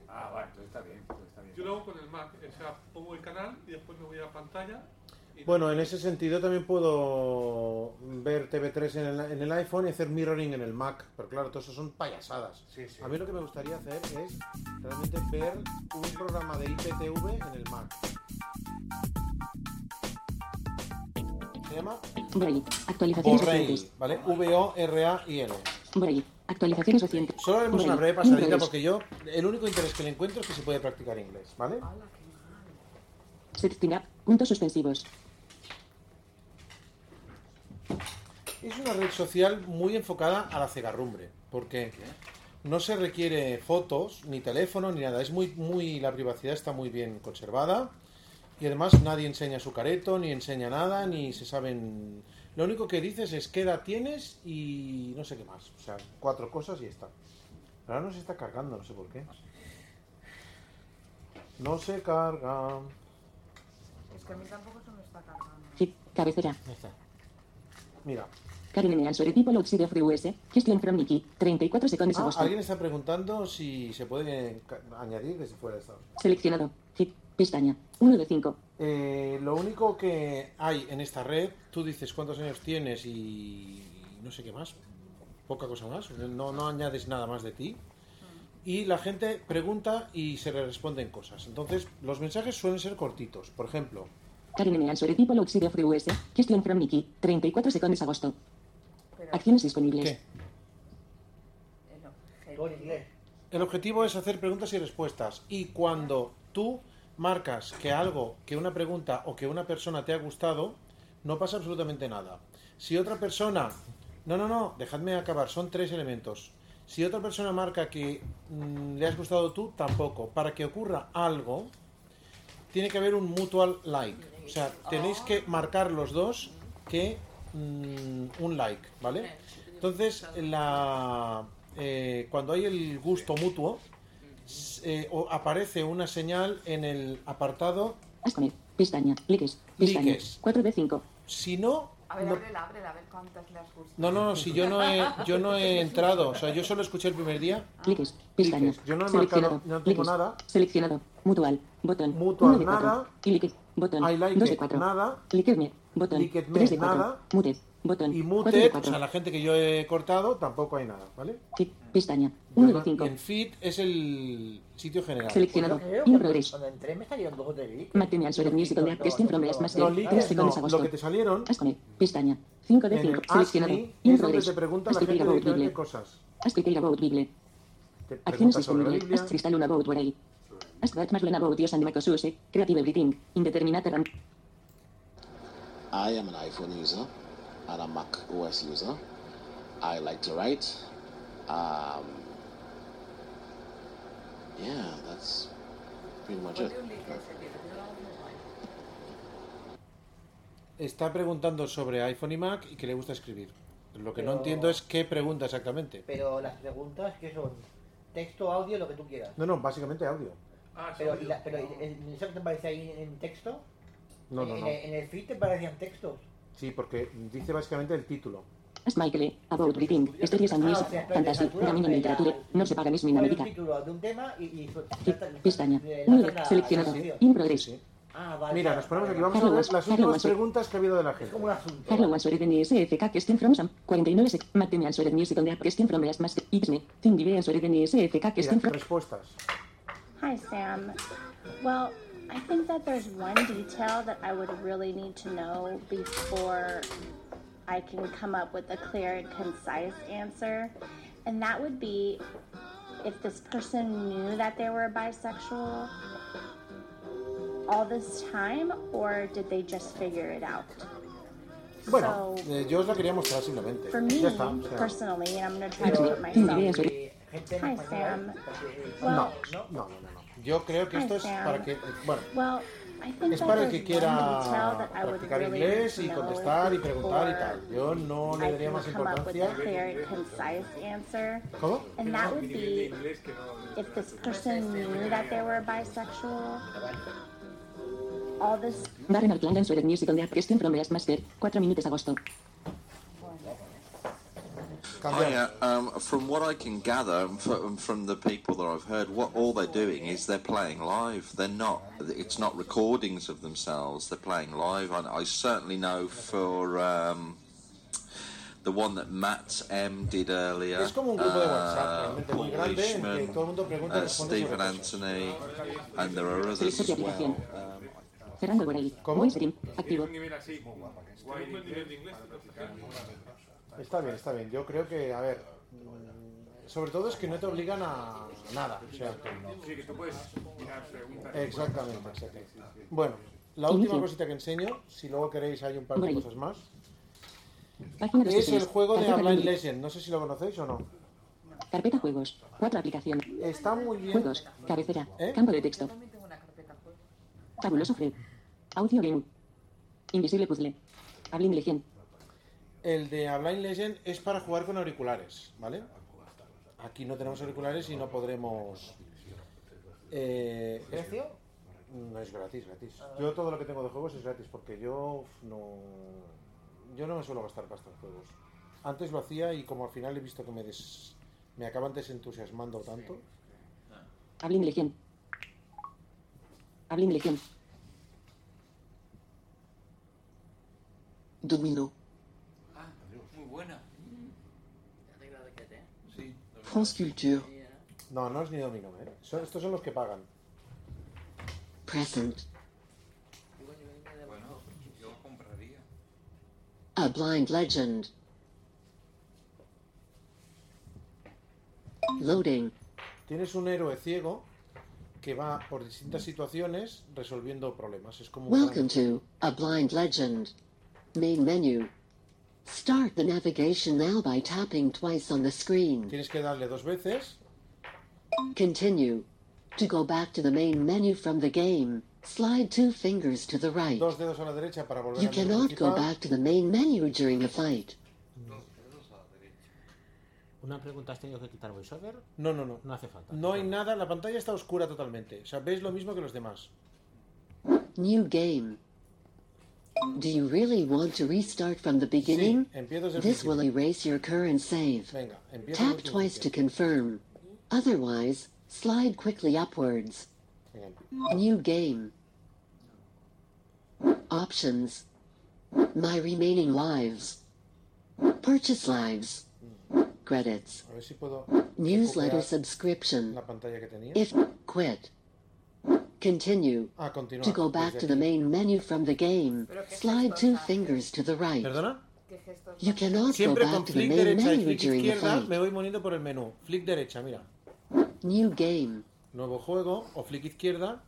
D: Ah, vale, entonces está bien. entonces está bien.
P: Yo lo hago con el Mac, o sea, pongo el canal y después me voy a pantalla. y-
E: Bueno, en ese sentido también puedo ver TV3 en el, en el iPhone y hacer mirroring en el Mac. Pero claro, todo eso son payasadas.
K: Sí, sí.
E: A mí lo que me gustaría hacer es realmente ver un programa de IPTV en el Mac. Se llama
G: Braille, actualizaciones recientes,
E: ¿vale? V-O-R-A-I-L.
G: Braille, actualizaciones recientes,
E: Solo haremos una breve pasadita
G: inglés,
E: porque yo, el único interés que le encuentro es que se puede practicar inglés, ¿vale?
G: Sexting App, puntos suspensivos,
E: Es una red social muy enfocada a la cegarrumbre, porque no se requiere fotos, ni teléfono, ni nada. Es muy, muy, la privacidad está muy bien conservada y además nadie enseña su careto, ni enseña nada, ni se saben. Lo único que dices es qué edad tienes y no sé qué más. O sea, cuatro cosas y ya está. Ahora no se está cargando, no sé por qué. No se carga.
C: Es que a mí tampoco se me está cargando.
G: Zip, cabecera,
H: Ya está.
E: Mira,
G: Karen. Answer tipo Loxide of US. Gestión from Nikki. 34 segundos
E: Ah,
G: agosto.
E: alguien está preguntando si se puede añadir desde fuera de Estados Unidos.
G: Seleccionado. Hit. Pestaña. 1 de 5.
E: Eh, lo único que hay en esta red, tú dices cuántos años tienes y no sé qué más, poca cosa más, no, no añades nada más de ti. Y la gente pregunta y se le responden cosas. Entonces, los mensajes suelen ser cortitos. Por ejemplo,
G: Karen M. Answer tipo Loxide of US. Gestión from Nikki. 34 segundos agosto. Acciones disponibles.
B: Inglés.
E: el objetivo es hacer preguntas y respuestas. Y cuando tú marcas que algo, que una pregunta o que una persona te ha gustado, no pasa absolutamente nada. Si otra persona... No, no, no, dejadme acabar, son tres elementos. Si otra persona marca que mm, le has gustado tú, tampoco. Para que ocurra algo, tiene que haber un mutual like. O sea, tenéis que marcar los dos que mm, un like, ¿vale? Entonces, la, eh, cuando hay el gusto mutuo, eh, o aparece una señal en el apartado.
G: Pestaña. Likes. Pestaña.
E: Likes.
G: 4 de 5.
E: Si no,
C: A ver,
E: no-
C: ábrela, ábrela, a ver cuántas le has gustado.
E: no, no, si yo no he, yo no he entrado, o sea, yo solo escuché el primer día.
G: Likes. Pestaña.
E: Likes. Yo no he
G: Seleccionado.
E: marcado, no tengo
G: Likes.
E: nada.
G: Seleccionado. Mutual. Botón.
E: Mutual,
G: 1 de 4.
E: nada.
G: Y likes. Botón.
E: I like
G: 2 de
E: it,
G: 4.
E: nada.
G: Botón.
E: Likedme,
G: 3 de 4.
E: nada.
G: Muted. Botón.
E: Y
G: 4 de
E: muted, o
G: 4.
E: sea, la gente que yo he cortado, tampoco hay nada, ¿vale?
G: Feed. Pestaña.
E: Yo
G: 1 de
E: no-
G: 5.
E: y en feed es el sitio general.
G: Seleccionado. In progress.
B: Cuando entré me salieron dos o tres leaks.
G: Material sobre Music on the Question from Last Master.
E: Los
G: 3
E: leaks,
G: segundos
E: no,
G: agosto.
E: lo que te salieron
G: Asconet. Pestaña. 5 de
E: en
G: 5.
E: el Ask
G: Seleccionado.
E: Me
G: In progress.
E: te pregunta la
G: Ask
E: gente
G: About
E: directamente
G: Bible.
E: cosas.
G: Ask Peter About Bible.
E: Te
G: Acciones disponibles.
E: Biblia.
G: Ask Crystal Una About Waray. Ask That About Dios and Macosuse. Creative Everything. Indeterminate Ram.
N: I am an iPhone user and a Mac OS user. I like to write. Um, yeah, that's pretty much it.
E: Está preguntando sobre iPhone y Mac y que le gusta escribir. Lo que no
B: Pero-
E: entiendo es qué pregunta exactamente.
B: Pero las preguntas que son texto, audio, lo que tú quieras.
E: No, no, básicamente audio.
B: Pero, y la- pero ¿y- ¿eso que te parece ahí en texto?
E: No, no,
B: en
E: no.
B: el- en el feed te parecían textos.
E: Sí, porque dice básicamente el título.
G: Ask Michael. About Reading. Stories and Music. Fantasy.
B: literatura,
G: Gaming and Literature. No se in
B: tema y... y
G: Pestaña. de-
B: la-
G: Seleccionado. In progress.
B: Ah, vale.
E: Mira, nos ponemos aquí. Vamos a ver las últimas preguntas que ha habido de la gente.
B: como un asunto.
G: Carlo Wansore NSFK Question from Sam. 49 sec. Material sobre Music on the Question from Last Master. Ipsme. Cindy B. Answer NSFK Question
E: Mira,
G: from.
E: respuestas.
Q: Hi, Sam. Well, I think that there's one detail that I would really need to know before I can come up with a clear and concise answer. And that would be if this person knew that they were bisexual all this time or did they just figure it out?
E: Bueno,
Q: So,
E: eh, yo os la quería mostrar simplemente.
Q: for me,
E: Ya está. o sea,
Q: personally, and I'm going to try to
E: Pero,
Q: put myself.
B: Gente en
Q: Hi,
B: español,
Q: Sam.
B: porque-
E: no,
Q: Well,
E: no, no, no, no. Yo creo que esto es para que. eh, Bueno,
Q: Well, I think
E: es para el que quiera practicar inglés y contestar y preguntar y tal. Yo no le daría más
Q: come up with a
E: importancia.
Q: clear and concise answer.
E: ¿Cómo?
Q: And that would be if this person knew that they were bisexual. All this
G: Barren Outland Answer Music on the Question from Last Master. 4 minutos agosto.
R: Hiya. Um, from what I can gather from, from the people that I've heard, what all they're doing is they're playing live. They're not. It's not recordings of themselves. They're playing live. I, I certainly know for um, the one that Matt M did earlier.
E: Es como un grupo de WhatsApp,
R: uh, Paul
E: grande, en que
R: Leishman,
E: todo el pregunta
R: uh, Stephen. Anthony, and there are others as well.
G: aplicación. Fernando Borelli.
E: ¿Cómo?
G: Voice Dream. Activo.
E: Está bien, está bien. Yo creo que, a ver, mm, sobre todo es que no te obligan a nada. O sea,
D: Sí, que tú puedes mirar preguntas.
E: exactamente, exactamente. Bueno, la última cosita que enseño, si luego queréis hay un par de cosas más, es el juego de Blind. Legend. No sé si lo conocéis o no.
G: Carpeta juegos. 4 aplicación.
E: Está muy bien.
G: Juegos. Cabecera.
E: ¿Eh?
G: Campo de texto. Fabuloso Fred. Audio game. Invisible puzzle. Ablin Legend.
E: El de A Blind Legend es para jugar con auriculares, ¿vale? Aquí no tenemos auriculares y no podremos... Eh, es-
B: ¿Precio?
E: No es gratis, gratis. Yo todo lo que tengo de juegos es gratis porque yo no... Yo no me suelo gastar pasta en juegos. Antes lo hacía y como al final he visto que me des... me acaban desentusiasmando tanto.
S: Hablim Legión. Hablim Legión. Domino.
T: Ah, muy buena. Sí.
S: France Culture.
E: No, no es ni dominó, ¿eh? Son- estos son los que pagan.
S: Present.
T: Bueno, yo compraría.
S: A Blind Legend. Loading.
E: Tienes un héroe ciego que va por distintas situaciones resolviendo problemas. Es como un
S: Welcome to A Blind Legend. Main menu. Start the navigation now by tapping twice on the screen.
E: Tienes que darle dos veces.
S: Continue. To go back to the main menu from the game, slide two fingers to the right.
E: Dos dedos a la derecha para volver
S: You
E: al menú
S: cannot go back to the main menu during a fight.
H: Una pregunta, ¿has tenido que quitar VoiceOver?
E: No, no, no.
H: No hace falta.
E: No hay nada, la pantalla está oscura totalmente. O sea, veis lo mismo que los demás.
S: New game. Do you really want to restart from the beginning?
E: el
S: This will erase your current save.
E: Venga,
S: Tap twice to confirm. Otherwise, slide quickly upwards. New game. Options. My remaining lives. Purchase lives. Hmm. Credits.
E: A ver si
S: Newsletter subscription.
E: la que tenía.
S: If quit. Continue.
E: Ah, continuar
S: To go back to the main menu from the game, slide two fingers to the right.
E: ¿Perdona?
S: You cannot go
E: Siempre con
S: back to the
E: flick
S: main
E: derecha y
S: menu
E: flick
S: during the
E: izquierda
S: fight.
E: me voy moviendo por el menú. Flick derecha, mira.
S: New game.
E: Nuevo juego o flick izquierda,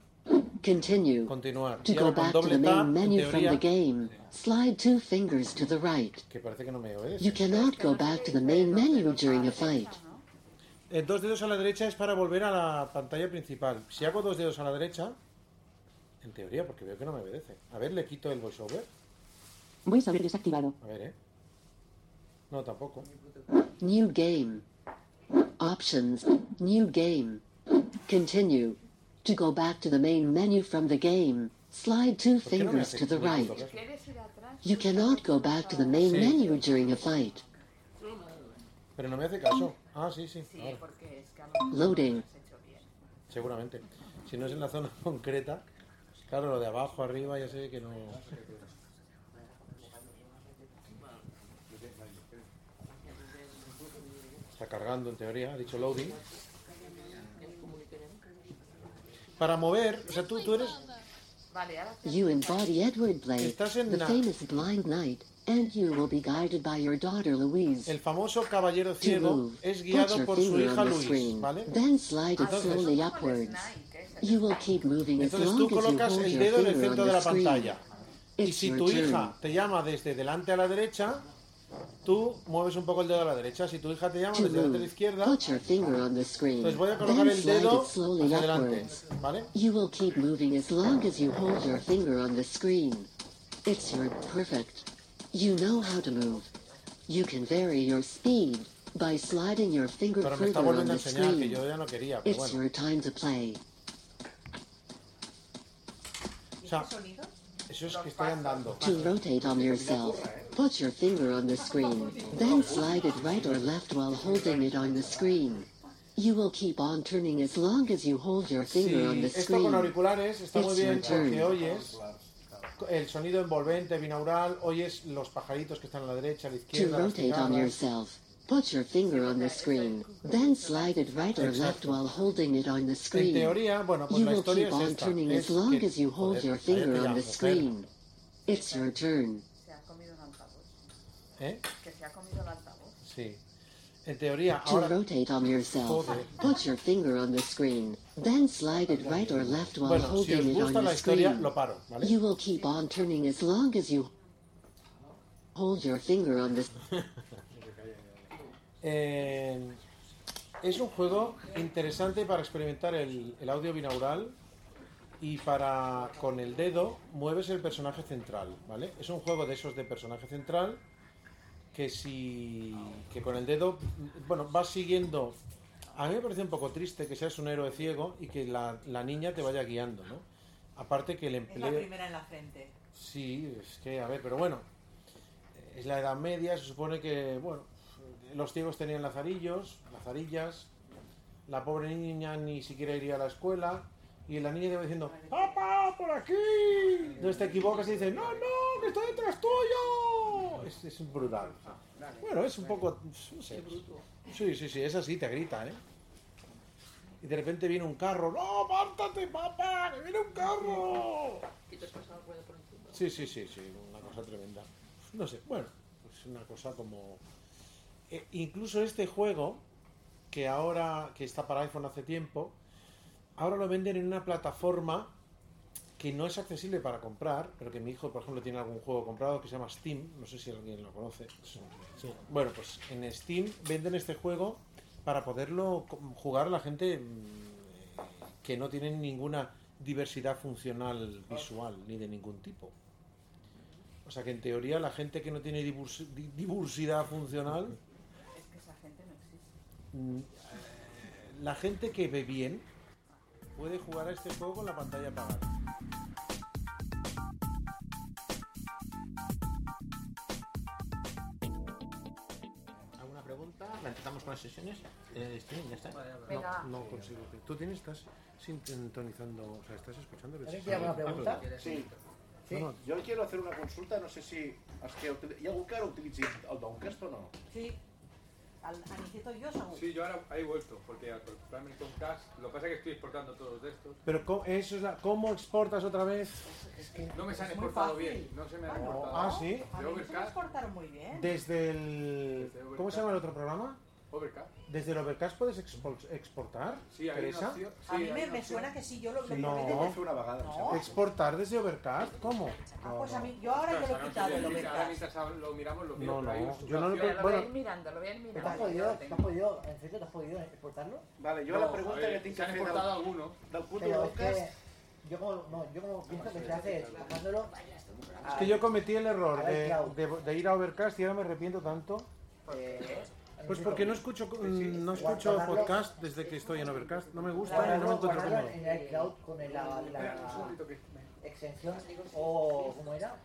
S: Continue.
E: continuar.
S: To
E: Y
S: go
E: ahora con
S: back to
E: doble
S: the
E: tap,
S: main
E: en
S: menu from
E: teoría,
S: the game, slide two fingers to the right.
E: que parece que no me obedece.
S: You cannot go back to the main menu during a fight.
E: Eh, dos dedos a la derecha es para volver a la pantalla principal. Si hago dos dedos a la derecha, en teoría, porque veo que no me obedece. A ver, le quito el voiceover.
S: VoiceOver desactivado.
E: A ver, eh. No, tampoco.
S: New game. Options. New game. Continue. To go back to the main menu from the game, slide two
E: no
S: fingers to the right. You cannot go back to the main
E: Sí.
S: menu during a fight.
E: Pero no me hace caso. Ah, sí, sí.
C: Sí,
E: ahora.
C: porque es que a lo mejor
S: Loading.
C: no lo has hecho bien.
E: Seguramente. Si no es en la zona concreta, claro, lo de abajo, arriba, ya sé que no. Está cargando en teoría, ha dicho loading. Para mover, o sea, tú, tú eres.
C: Vale, ahora
S: You embody Edward Blake,
E: Estás en
S: the famous blind knight, and you will be guided by your daughter Louise.
E: El famoso caballero
S: To
E: ciego
S: move,
E: es
S: put
E: guiado
S: your
E: por su
S: finger
E: hija
S: on the
E: Luis,
S: screen,
E: ¿vale?
S: then slide it
E: Entonces-
S: slowly upwards. You will keep moving as
E: Entonces
S: long
E: tú
S: as you
E: colocas
S: hold
E: el
S: your
E: dedo en el
S: finger on
E: centro de la pantalla. Y
S: It's
E: si
S: your
E: tu
S: turn.
E: hija te llama desde delante a la derecha, tú mueves un poco el dedo a la derecha. Si tu hija te llama
S: To
E: desde delante a la
S: move,
E: izquierda,
S: put your finger on the screen,
E: entonces voy a colocar
S: then
E: el
S: slide
E: dedo
S: it slowly
E: hacia adelante,
S: upwards.
E: ¿vale?
S: You will keep moving as long as you hold your finger on the screen. It's your perfect. You know how to move. You can vary your speed by sliding your finger
E: Pero
S: further on the
E: enseñar que
S: screen.
E: yo ya no quería, pero
S: It's
E: bueno.
S: your time to play.
E: O sea, eso es que estoy andando.
S: To rotate on yourself, put your finger on the screen, then slide it right or left while holding it on the screen. You will keep on turning as long as you hold your
E: Si
S: finger on the
E: esto
S: screen.
E: con auriculares está muy
S: It's your
E: bien porque oyes el sonido envolvente, binaural, oyes los pajaritos que están a la derecha, a la
S: To
E: izquierda, las
S: rotate on yourself, put your finger on the screen, then slide it right or left while holding it on the
E: En
S: screen.
E: teoría, bueno, pues
S: you
E: la
S: will
E: historia
S: keep
E: es
S: on
E: esta.
S: turning
E: es
S: as long as you hold your finger on the screen. It's your turn.
C: se ha comido un altavoz.
E: ¿Eh?
C: Que se ha comido el altavoz.
E: Sí. En teoría,
S: To
E: ahora...
S: rotate on yourself,
E: Joder.
S: put your finger on the screen, then slide it right or left while
E: Bueno, si
S: holding
E: os
S: it on
E: gusta la
S: the
E: historia,
S: screen.
E: lo paro, ¿vale?
S: You will keep on turning as long as you hold your finger on the
E: Eh, es un juego interesante para experimentar el, el audio binaural y para con el dedo mueves el personaje central, ¿vale? Es un juego de esos de personaje central que si que con el dedo, bueno, vas siguiendo. A mí me parece un poco triste que seas un héroe ciego y que la, la niña te vaya guiando, ¿no? Aparte que el
U: Es la
E: empleo
U: primera en la frente.
E: Sí, es que, a ver, pero bueno. es la Edad Media, se supone que, bueno, los ciegos tenían lazarillos, lazarillas, la pobre niña ni siquiera iría a la escuela, y la niña iba diciendo, ¡Papá, por aquí! Entonces te equivocas y dices, ¡No, no, que estoy detrás tuyo! Es, es brutal. Bueno, es un poco, no sé. Sí, sí, sí, es así, te grita, ¿eh? Y de repente viene un carro, ¡No, apártate, papá, que viene un carro!
C: Y te has pasado rueda por encima.
E: Sí, sí, sí, sí, una cosa tremenda. No sé, bueno, pues una cosa como... eh, incluso este juego, que ahora, que está para iPhone hace tiempo, ahora lo venden en una plataforma que no es accesible para comprar, pero que mi hijo, por ejemplo, tiene algún juego comprado que se llama Steam, no sé si alguien lo conoce. Sí. Bueno, pues en Steam venden este juego para poderlo jugar la gente mm, eh, que no tiene ninguna diversidad funcional visual ni de ningún tipo. O sea que en teoría la gente que no tiene divers- di- diversidad funcional,
C: Es que esa gente no existe.
E: mm, la gente que ve bien puede jugar a este juego con la pantalla apagada.
H: ¿Alguna pregunta? ¿La empezamos con las sesiones? Eh, Steam, ya está.
C: Venga.
E: No, no consigo. ¿Tú tienes, estás sintonizando, o sea, estás escuchando?
B: ¿Alguien tiene alguna pregunta?
K: Sí.
B: Sí.
E: No, no,
K: Jo quiero hacer una consulta, no sé si... És que hi ha algú que ara utilitzi el Downcast o no?
U: Sí. Al.
D: Sí, yo ahora he vuelto, porque al comprarme el Comcast, lo que pasa es que estoy exportando todos de estos.
E: Pero ¿cómo, eso es la, ¿cómo exportas otra vez?
D: No me se han exportado bien, no se me han
U: Ah,
D: exportado.
E: Ah, ¿sí?
D: De
U: se me exportaron muy bien.
E: Desde el... ¿Cómo se llama el otro programa?
D: Overcast.
E: ¿Desde el Overcast puedes exportar?
D: Sí, hay una opción.
U: a
D: sí,
U: mí me, suena que sí, yo lo, lo
E: No.
K: fer una
U: No.
K: sembla.
E: ¿Exportar desde Overcast? ¿Cómo?
U: Ah, pues a mí, yo ahora ya lo he quitado el
D: mientras- Ahora
U: Overcast.
D: mientras lo miramos, lo miro,
E: No, no, yo no lo.
C: Pero lo voy a ir mirando, lo voy a ir
B: ¿Te has
C: mirando. yo
B: podido, te has podido, en serio, te has podido exportarlo?
K: Vale,
D: No,
K: la pregunta que
D: se
K: que
D: han exportado
K: del, del puto
B: es que yo como, no, yo como pienso que se hace bajándolo
E: Es que yo cometí el error de ir a Overcast y ahora me arrepiento tanto.
B: Eh,
E: Pues porque no escucho mm, no escucho podcast desde que estoy en Overcast. No me gusta y no me encuentro cómodo.
B: en el iCloud con el- la, extensión o ¿cómo era?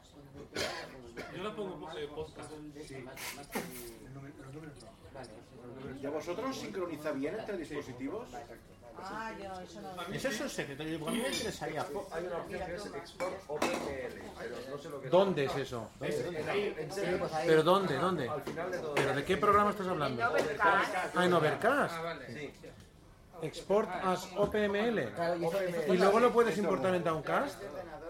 P: Yo la pongo eh, podcast.
K: ¿Y a vosotros sincroniza bien entre dispositivos?
U: Ah, yo eso no.
H: Eso es un secreto. Yo, a mí me interesaría.
T: Hay una opción que es Export OpenGL, pero no sé lo que
E: ¿Dónde es eso?
T: Pues.
E: ¿Pero dónde? ¿Dónde?
T: Al final de todo.
E: ¿Pero de qué programa estás hablando?
C: En Overcast.
E: Ah, en Overcast.
T: Ah, vale. Sí.
E: Export as OPML.
B: Claro, y eso- eso-
E: Y luego lo puedes importar en Downcast.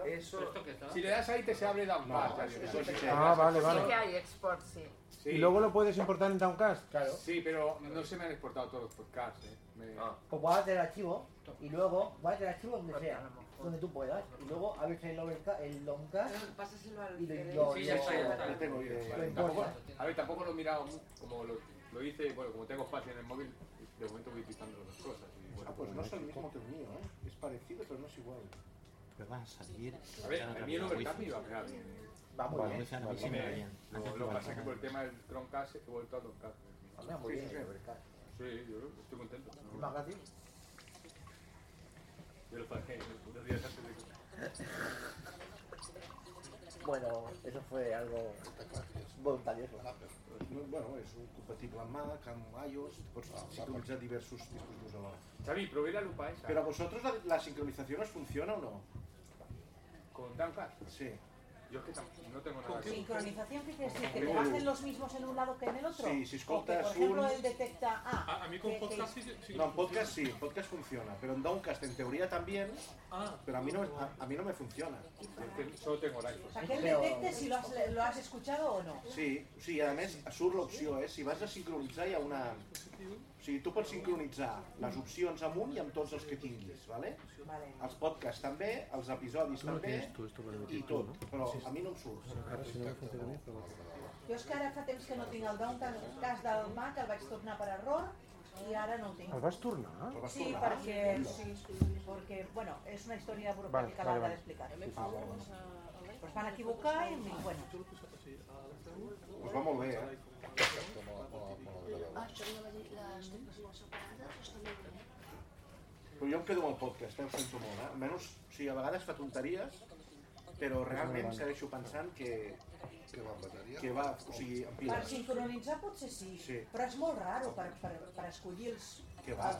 T: Eso.
D: Si le das ahí, te se abre Downcast.
K: Eso sí que...
E: Ah, vale,
C: Sí que
E: vale.
C: hay export, sí.
D: Sí.
E: Y luego lo puedes importar en Downcast.
B: Claro.
D: Sí, pero no se me han exportado todos los podcasts. ¿eh?
T: Ah.
B: Pues guárdate el archivo y luego guárdate el archivo donde sea, donde tú puedas. Y luego abres el, el longcast
I: Pásaselo al
B: y lo,
I: Sí, ya está, ya está.
K: Lo tengo
D: Vale, tampoco, a ver, tampoco lo he mirado como lo, lo hice, bueno, como tengo espacio en el móvil, de momento voy quitando las cosas. Y, bueno,
K: Ah, pues no es el mismo que el mío, ¿eh? Es parecido, pero no es igual.
H: Que va a salir.
D: a ver, a mí el Overcast me iba a pegar bien. ¿eh?
B: Va muy bien.
H: a.
D: Lo, que pasa es que por el tema del Chromecast he vuelto Downcast.
B: Va muy bien
D: sí, yo estoy contento.
B: Es más gratis.
D: Yo lo pagué unos días antes de que...
B: Bueno, eso fue algo voluntario. eso.
K: No, Bueno, és un compatible amb Mac, amb iOS, pots sincronitzar diversos dispositius alhora.
D: Xavi, probé la lupa esa.
K: Pero a vosotros la, la sincronización os funciona o no?
D: ¿Con Downcast?
K: Sí.
D: Yo es que no tengo nada que...
U: ¿Sincronización qué quiere decir? ¿Que te bajen los mismos en un lado que en el otro?
K: Sí, si escoltas
U: por ejemplo,
K: un-
U: él detecta... Ah,
P: A, a mí con
U: que- que-
P: podcast sí, sí.
K: No, en podcast sí, en podcast funciona, pero en Downcast en teoría también,
P: Ah,
K: pero a mí no, a, a mí no me funciona.
D: Solo tengo el iPhone.
U: O sea, que él detecte si lo has, lo has escuchado o no.
K: Sí, sigui, a més, surt l'opció, eh? Si vas a sincronitzar hi ha una... O sigui, tu pots sincronitzar les opcions amunt i amb tots els que tinguis, ¿vale?
U: Vale.
K: Els podcasts també, els episodis
E: No
K: també,
E: esto para emitir
K: i tot,
E: ¿no?
K: però a mi no em surt.
E: Si no.
U: Jo és que ara fa temps que no tinc el Downcast del Mac, el vaig tornar per error i ara no el tinc.
E: ¿El vas tornar?
K: El vas
U: Sí,
K: tornar?
U: perquè, sí, porque, bueno, és una història burocràtica
E: Vale, vale, vale.
U: d'explicar.
K: Ah, bueno.
U: Pues van equivocar i, bueno,
K: Pues va molt bé, eh?
V: Ah, això separades està molt bé.
K: Però jo em quedo amb el podcast, eh? ho sento molt, eh? Almenys, o sigui, a vegades fa tonteries, però realment segueixo pensant que Que va amb bateria? Que va, o sigui, amb
U: Per
K: piles.
U: sincronitzar potser sí,
K: Sí.
U: però és molt raro per, per, per escollir els...
K: Que va.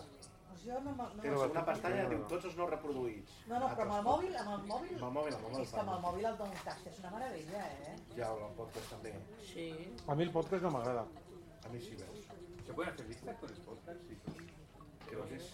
U: Doncs jo no, no,
K: Té una pestanya que diu tots els no reproduïts.
U: No, no, però amb el mòbil, amb el mòbil...
K: Amb el mòbil, amb el mòbil.
U: És que amb el mòbil el Downcast és una meravella, eh?
K: Ja, el podcast també.
U: Sí.
E: A mí el podcast no me agrada.
K: A mí sí, veus.
D: ¿Se pueden hacer listas con el podcast? Sí.
K: Creo que es...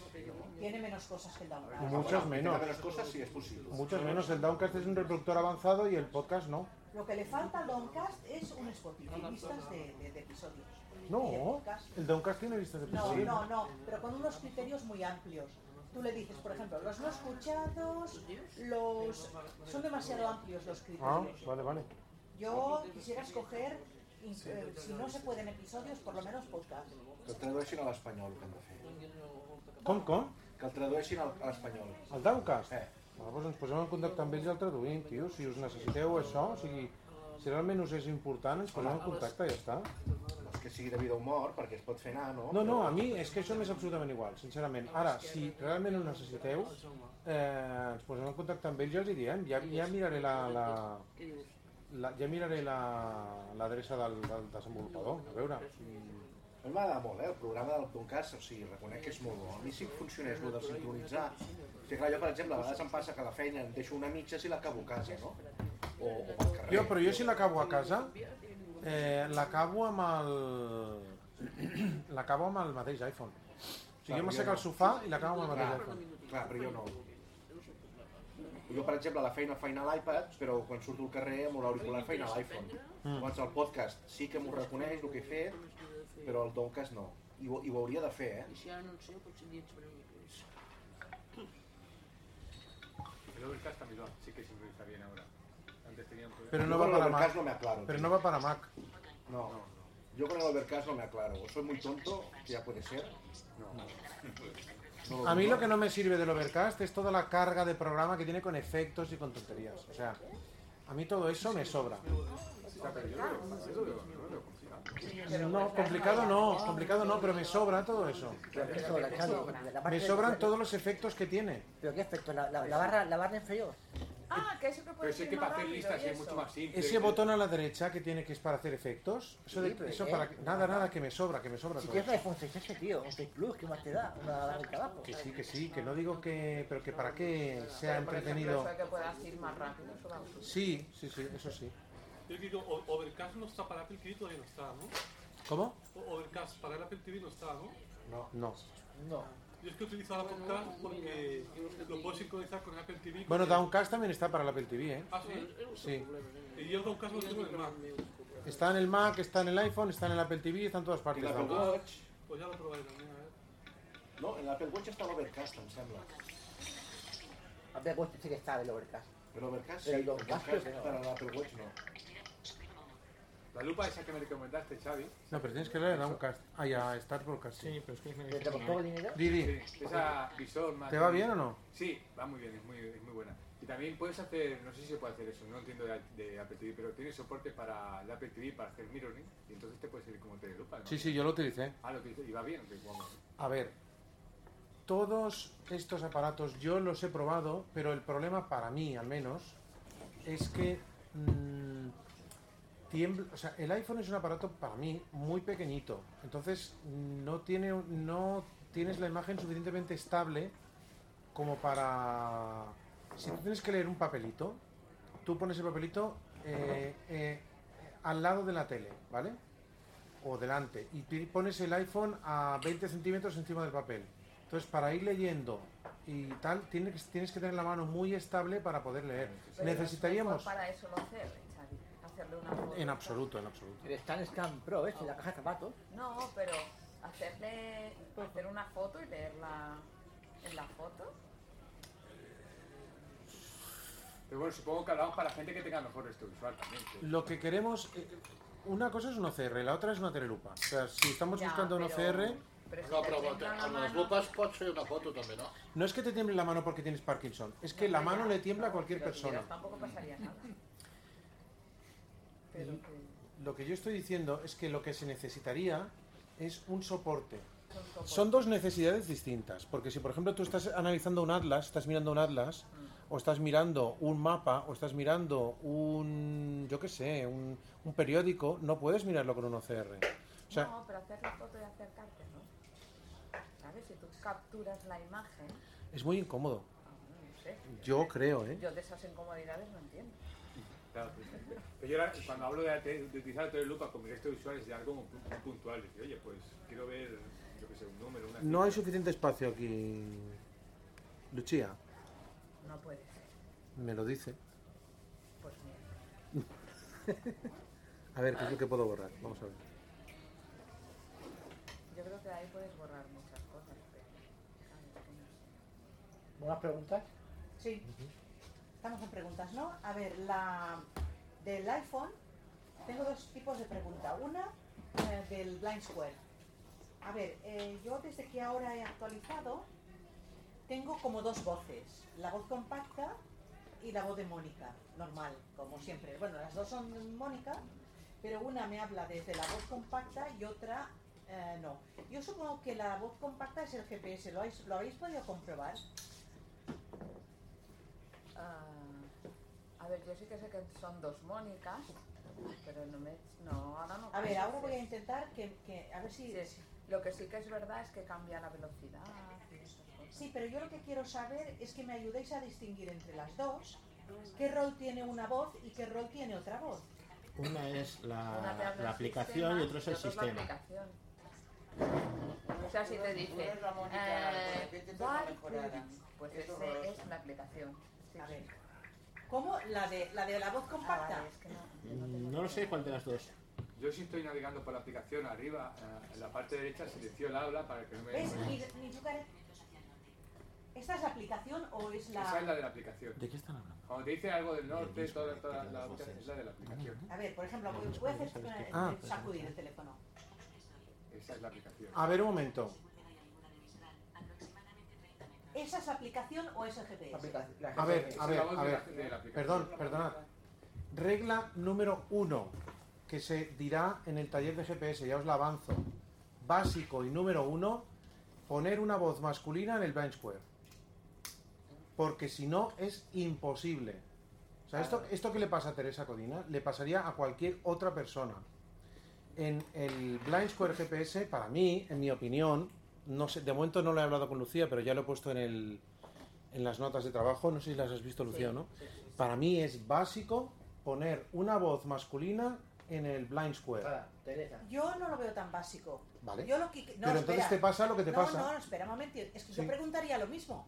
U: Tiene menos cosas que el Downcast.
E: Muchas menos.
K: menos cosas sí es posible.
E: Muchas menos. El Downcast es un reproductor avanzado y el podcast no.
U: Lo que le falta al Downcast es un Spotify, listas de, de- de episodios.
E: No,
U: podcast.
E: el Downcast tiene listas de
U: No,
E: episodios.
U: no, no, pero con unos criterios muy amplios. Tú le dices, por ejemplo, los no escuchados, los... Son demasiado amplios los
E: Ah,
U: criterios.
E: vale, vale.
U: Yo quisiera escoger, eh, si no se pueden episodios, por lo menos podcast.
K: Que el tradueixin a l'espanyol, que han de fer.
E: Com, com?
K: Que el tradueixin al- a l'espanyol.
E: El Downcast?
K: Eh.
E: Ah, doncs ens posem en contacte amb ells i el traduïm, tio. Si us necessiteu això, o sigui, si realment us és important, ens posem en contacte i ja està.
K: No és que sigui de vida o mort, perquè es pot fer anar, no?
E: No, no, a mi és que això m'és absolutament igual, sincerament. Ara, si realment ho necessiteu, eh, ens posem en contacte amb ells i els hi diem. Ja, ja miraré la... la, la ja miraré la- l'adreça del, del desenvolupador, a veure.
K: A mi m'agrada molt, eh? El programa del Doncast, o sigui, reconec que és molt bo. A mi sí que funcionés el de sincronitzar. O sigui, clar, jo, per exemple, a vegades em passa que la feina em deixo una mitja si l'acabo a casa, no? O, o pel carrer.
E: Jo, però jo si l'acabo a casa, eh, l'acabo amb el... l'acabo amb el mateix iPhone. O sigui,
K: Clar,
E: jo
K: jo
E: m'assec
K: no.
E: al sofà i l'acabo amb el mateix
K: Clar,
E: iPhone.
K: clar, però jo no. Jo, per exemple, a la feina feina a l'iPad, però quan surto al carrer amb l'auricular feina a l'iPhone.
E: Mm.
K: Llavors el podcast sí que m'ho reconeix el que he fet, però el Doncast no. I ho, i ho hauria de fer, eh?
I: Si ara no en sé, potser sobre mi pis.
D: El Overcast también lo- sí que sincroniza bien ahora. Antes tenían problemas.
E: Pero no va
K: el
E: para Mac.
K: no me aclaro.
E: Pero no va para Mac.
K: No, Yo con el Overcast no me aclaro. O soy muy tonto, que ya puede ser. No. No
E: A mí lo que no me sirve del Overcast es toda la carga de programa que tiene con efectos y con tonterías. O sea, a mí todo eso me sobra. No, complicado no, complicado no, pero me sobra todo eso. Me sobran todos los efectos que tiene.
B: ¿Pero qué efecto? ¿La, la, la barra, ¿La barra inferior?
C: Ah, que eso que
D: Pero
C: puede ser
D: que
C: más
D: para hacer listas es mucho más simple.
E: Ese botón a la derecha que tiene que es para hacer efectos, eso, de-
B: Sí, pero
E: eso
B: ¿qué?
E: para nada, nada que me sobra, que me sobra
B: Si
E: todo.
B: quieres un iPhone 6S, tío, un 6 Plus, ¿qué más te da? Una barra de trabajo.
E: Que sí, que sí, que no digo que, pero que para que sea
C: Pero, por ejemplo,
E: entretenido.
C: eso de que puedas ir más rápido, eso.
E: Sí, sí, sí, eso sí.
P: Yo digo, O- Overcast no está para Apple TV, todavía no está, ¿no?
E: ¿Cómo?
P: O- Overcast para el Apple TV no está, ¿no?
K: No.
E: No.
B: No.
P: Yo es que la podcast porque lo puedo sincronizar con Apple TV.
E: Bueno, Downcast también está para la Apple TV, ¿eh?
P: ¿Ah, sí?
E: Sí.
P: Y yo Downcast lo tengo en el Mac.
E: Está en el Mac, está en el iPhone, está en el Apple TV, está en todas partes.
K: L'Apple
E: Downcast.
K: Watch...
P: Pues ya lo probaré también, a ver.
K: No, en l'Apple Watch està l'Overcast, em sembla.
B: A ver, pues sí que está el Overcast.
K: Però l'Overcast sí,
B: Pero el Downcast
K: l'Overcast per a l'Apple Watch no.
D: La lupa esa que me recomendaste, Xavi.
E: No, pero tienes que leer Downcast. Ah, ya, Star Broadcast. Sí,
H: pero es que
B: ¿Te te costó el dinero?
E: Didi,
D: Sí, esa visor más.
E: ¿te va bien o no?
D: Sí, va muy bien, es muy, es muy buena. Y también puedes hacer, no sé si se puede hacer eso, no entiendo de, de Apple TV, pero tiene soporte para el Apple TV para hacer mirroring y entonces te puede salir como telelupa, ¿no?
E: Sí, sí, yo lo utilicé.
D: Ah, lo utilizo y va bien.
E: A ver, todos estos aparatos yo los he probado, pero el problema para mí, al menos, es que mm, tiembla, o sea, el iPhone es un aparato para mí muy pequeñito, entonces no tiene, no tienes la imagen suficientemente estable como para, si tú tienes que leer un papelito, tú pones el papelito eh, eh, al lado de la tele, ¿vale? o delante y pones el iPhone a 20 centímetros encima del papel. Entonces, para ir leyendo y tal, tienes que, tienes que tener la mano muy estable para poder leer.
C: Pero
E: Necesitaríamos...
C: para eso lo hacer, Xavi. Hacerle una.
E: En absoluto, en absoluto.
B: El Scan Scan Pro, ¿ves? En la caja de zapatos.
C: No, pero hacerle hacer una foto y leerla en la foto.
D: Pero bueno, supongo que hablamos para gente que tenga mejor resto visual también. que-
E: Lo que queremos... eh, Una cosa es un OCR, la otra es una telelupa. O sea, si estamos
C: Ya,
E: buscando un
C: pero-
E: OCR...
C: Pero si
L: No,
C: te
L: però
C: tiembla la
L: amb les
C: mano-
L: lupes pots fer una foto també, no?
E: No es que te tiemble la mano porque tienes Parkinson, es que la mano le tiembla a cualquier
C: Pero
E: persona.
C: Tampoco pasaría nada. Pero que
E: Lo que yo estoy diciendo es que lo que se necesitaría es un soporte.
C: son
E: dos necesidades distintas, porque si por ejemplo tú estás analizando un atlas, estás mirando un atlas, o estás mirando un mapa, o estás mirando un, yo qué sé, un, un periódico, no puedes mirarlo con un OCR. O sea,
C: no, pero hacer la foto y acercarte, ¿no? ¿Sabes? Si tú capturas la imagen,
E: es muy incómodo.
C: no sé.
E: Yo creo, ¿eh?
C: Yo de esas incomodidades no entiendo.
D: Claro, pues, pero yo ahora, cuando hablo de, de utilizar todo el loop con mi resto de algo muy muy puntual, decir, oye, pues quiero ver, yo qué sé, un número, una
E: No hay suficiente espacio aquí. Lucía,
C: No puede ser.
E: me lo dice.
C: Pues mira,
E: A ver, ¿qué es lo que puedo borrar? Vamos a ver.
C: yo creo que ahí puedes borrar muchas cosas, pero...
B: ¿Buenas preguntas?
U: Sí. Estamos en preguntas, ¿no? A ver, la del iPhone tengo dos tipos de pregunta. Una eh, del Blind Square. A ver, eh, yo desde que ahora he actualizado tengo como dos voces, la voz compacta y la voz de Mónica, normal, como siempre. Bueno, las dos son Mónica, pero una me habla desde la voz compacta y otra eh, no. Yo supongo que la voz compacta es el GPS, ¿lo, habéis- ¿lo habéis podido comprobar?
C: Ah, a ver, yo sí que sé que son dos Mónicas, pero no me... No, ahora no.
U: A ver, ahora voy a intentar que, que- a ver si...
C: Sí, Lo que sí que es verdad es que cambia la velocidad.
U: Sí, pero yo lo que quiero saber es que me ayudéis a distinguir entre las dos qué rol tiene una voz y qué rol tiene otra voz.
H: Una es la,
C: Una
H: la aplicación y otro es el sistema.
C: aplicación. O sea, si te dice, eh, pues ese es la aplicación. Sí,
U: A ver. ¿Cómo? ¿La de la, de la voz compacta?
C: Ah, vale, es que no.
H: Mm, No lo sé cuál de las dos.
D: Yo sí estoy navegando por la aplicación arriba, eh, en la parte derecha silencio el habla para que no me...
U: ¿Ves? Zuccaret- ¿Esta es la aplicación o es la...?
D: Esa es la de la aplicación.
E: ¿De qué están hablando?
D: Cuando te dice algo del norte, toda, toda la es la de la aplicación.
U: A ver, por ejemplo, voy, voy a hacer
E: Ah.
U: sacudir el teléfono.
D: Esa es la aplicación.
E: A ver, un momento.
U: ¿Esa es aplicación o es el GPS?
E: A ver, a ver, a ver. Perdón, perdonad. Regla número uno, que se dirá en el taller de GPS, ya os la avanzo. Básico y número uno, poner una voz masculina en el Blind Square. Porque si no, es imposible. O sea, esto, esto que le pasa a Teresa Codina, le pasaría a cualquier otra persona. En el Blind Square GPS, para mí, en mi opinión, no sé, de momento no lo he hablado con Lucía, pero ya lo he puesto en, el, en las notas de trabajo, no sé si las has visto, Lucía, o ¿no? Para mí es básico poner una voz masculina en el Blind Square.
U: Yo no lo veo tan básico.
E: Vale.
U: Yo lo que, no,
E: Pero entonces
U: espera.
E: te pasa lo que te
U: no,
E: pasa.
U: No, no, espera un momento. Es que
E: Sí.
U: yo preguntaría lo mismo.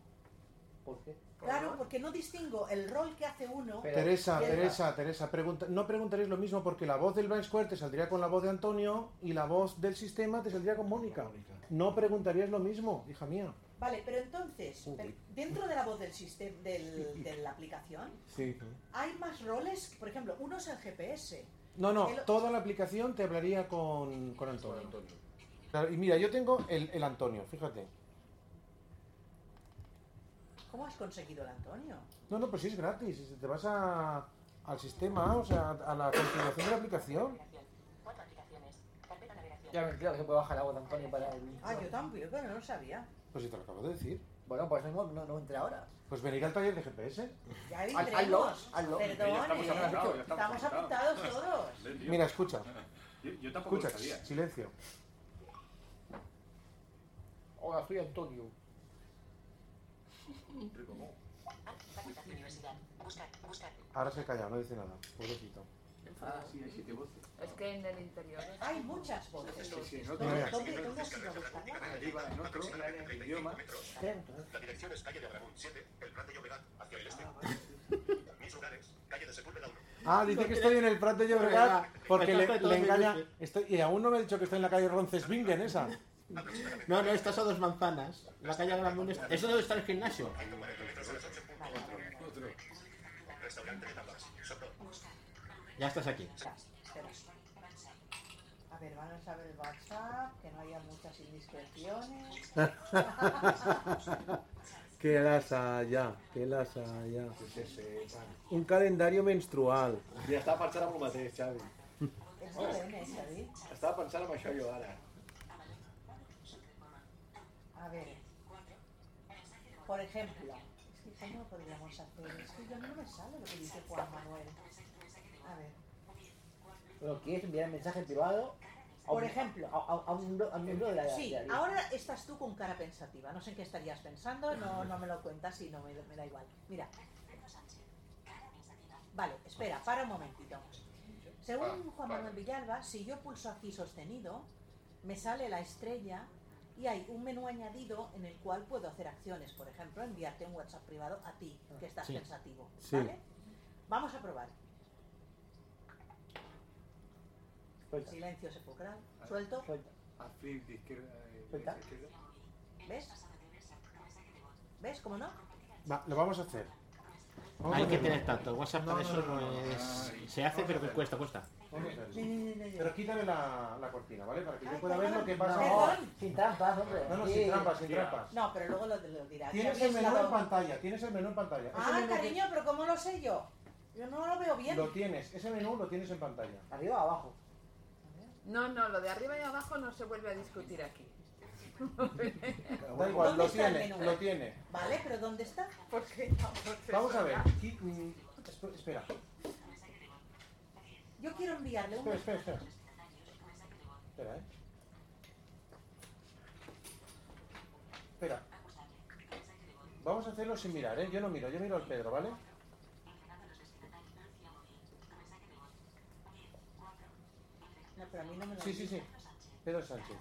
B: ¿Por qué?
U: Claro, porque no distingo el rol que hace uno.
E: Teresa, Teresa, Teresa, pregunta, no preguntaréis lo mismo porque la voz del Blind Square te saldría con la voz de Antonio y la voz del sistema te saldría con Mónica. No preguntarías lo mismo, hija mía.
U: Vale, pero entonces, dentro de la voz del sistema del, de la aplicación,
E: Sí.
U: hay más roles. Por ejemplo, uno es el GPS.
E: No, no,
U: El-
E: toda la aplicación te hablaría con, con Antonio. Claro, y mira, yo tengo el, el Antonio, fíjate.
U: ¿Cómo has conseguido el Antonio?
E: No, no, pues sí es gratis. si Te vas a, al sistema, o sea, a la configuración de la aplicación.
G: Cuatro aplicaciones. Carpeta navegación.
B: Ya me que se puede bajar la voz de Antonio para el...
U: Ah, yo también, bueno, no lo sabía.
E: Pues si te lo acabo de decir.
B: Bueno, pues mismo no, no entré ahora.
E: Pues venir al taller de GPS.
U: Ya vendremos.
B: hazlo, hazlo.
U: Perdón,
D: estamos
U: ¿eh?
D: apuntados, ya
U: estamos,
D: estamos
U: apuntados todos.
E: Mira, escucha.
D: Yo, yo tampoco
E: Escucha,
D: lo sabía.
E: silencio.
B: Hola, soy Antonio.
G: Facultad Universidad. Buscar, buscar.
E: Ahora se calla, no dice nada. Pobrecito.
D: Ah, sí, hay siete voces.
C: Es que en el interior...
U: Hay muchas voces.
D: Sí, sí, en
U: ¿Dónde,
D: otro,
U: dónde, dónde has ido a buscarla?
D: arriba, en otro, en idioma.
L: La dirección es calle de Abramunt 7, el Prat de Llobregat, hacia el este. Mis lugares, calle de Sepúlveda 1.
E: Ah, dice que estoy en el Prat de Llobregat porque le, le
H: el
E: engaña. Estoy, y aún no me ha dicho que estoy en la calle Roncesvingen, esa.
H: No, no, estás a dos manzanas. La calle Gran está... ¿Eso dónde está el gimnasio? Ya estás aquí.
U: A ver, vamos a ver el WhatsApp, que no haya muchas indiscreciones.
E: que las haya, que las haya. Un calendario menstrual.
K: Ja estava pensant en el mateix, Xavi.
U: És dolent, eh, Xavi?
K: Estava pensant en això jo ara.
U: A ver. Por ejemplo, ¿Cómo lo podríamos hacer? Es que yo no me sale lo que dice Juan Manuel. A ver.
B: Bueno, ¿quieres enviar un mensaje privado? a
U: Por
B: un-
U: ejemplo.
B: A, a- a un, miembro de la
U: Sí,
B: de la-
U: ahora estás tú con cara pensativa. No sé en qué estarías pensando, no, no me lo cuentas y no me, me da igual. Mira. Vale, espera, para un momentito. Según Juan Manuel Villalba, si yo pulso aquí sostenido, me sale la estrella y hay un menú añadido en el cual puedo hacer acciones. Por ejemplo, enviarte un WhatsApp privado a ti, que estás
E: Sí.
U: pensativo. Vamos a probar. Silencio sepulcral. Suelto.
D: A flip de izquierda. eh,
U: Suelta.
D: izquierda.
U: ¿Ves? ¿Ves cómo no?
E: Va, lo vamos a hacer.
H: Hay que tener tanto. WhatsApp
E: No,
H: para eso
E: no,
H: no
E: no.
H: es. Se hace, pero que cuesta, cuesta.
E: Pero quítale la, la cortina, ¿vale? Para que yo pueda ver lo que pasa.
B: Sin trampas, hombre.
E: No, no,
B: Sí.
E: sin trampas, sin trampas.
U: No, pero luego lo, lo dirás.
E: Tienes el menú en pantalla, tienes el menú en pantalla.
U: Ah, cariño, pero ¿cómo lo sé yo? Yo no lo veo bien.
E: Lo tienes, ese menú lo tienes en pantalla.
B: Arriba o abajo.
C: No, no, lo de arriba y abajo no se vuelve a discutir aquí.
E: Da igual,
U: ¿Dónde
E: lo tiene, lo tiene.
U: Vale, pero ¿dónde está?
C: Porque
E: Vamos a ver. mm, esp- Espera,
U: Yo quiero enviarle un...
E: espera, espera, espera. Espera, eh. Espera. Vamos a hacerlo sin mirar, ¿eh? Yo no miro, yo miro al Pedro, ¿vale?
U: No, pero a mí no me lo
E: Sí, sí, sí. Pedro Sánchez.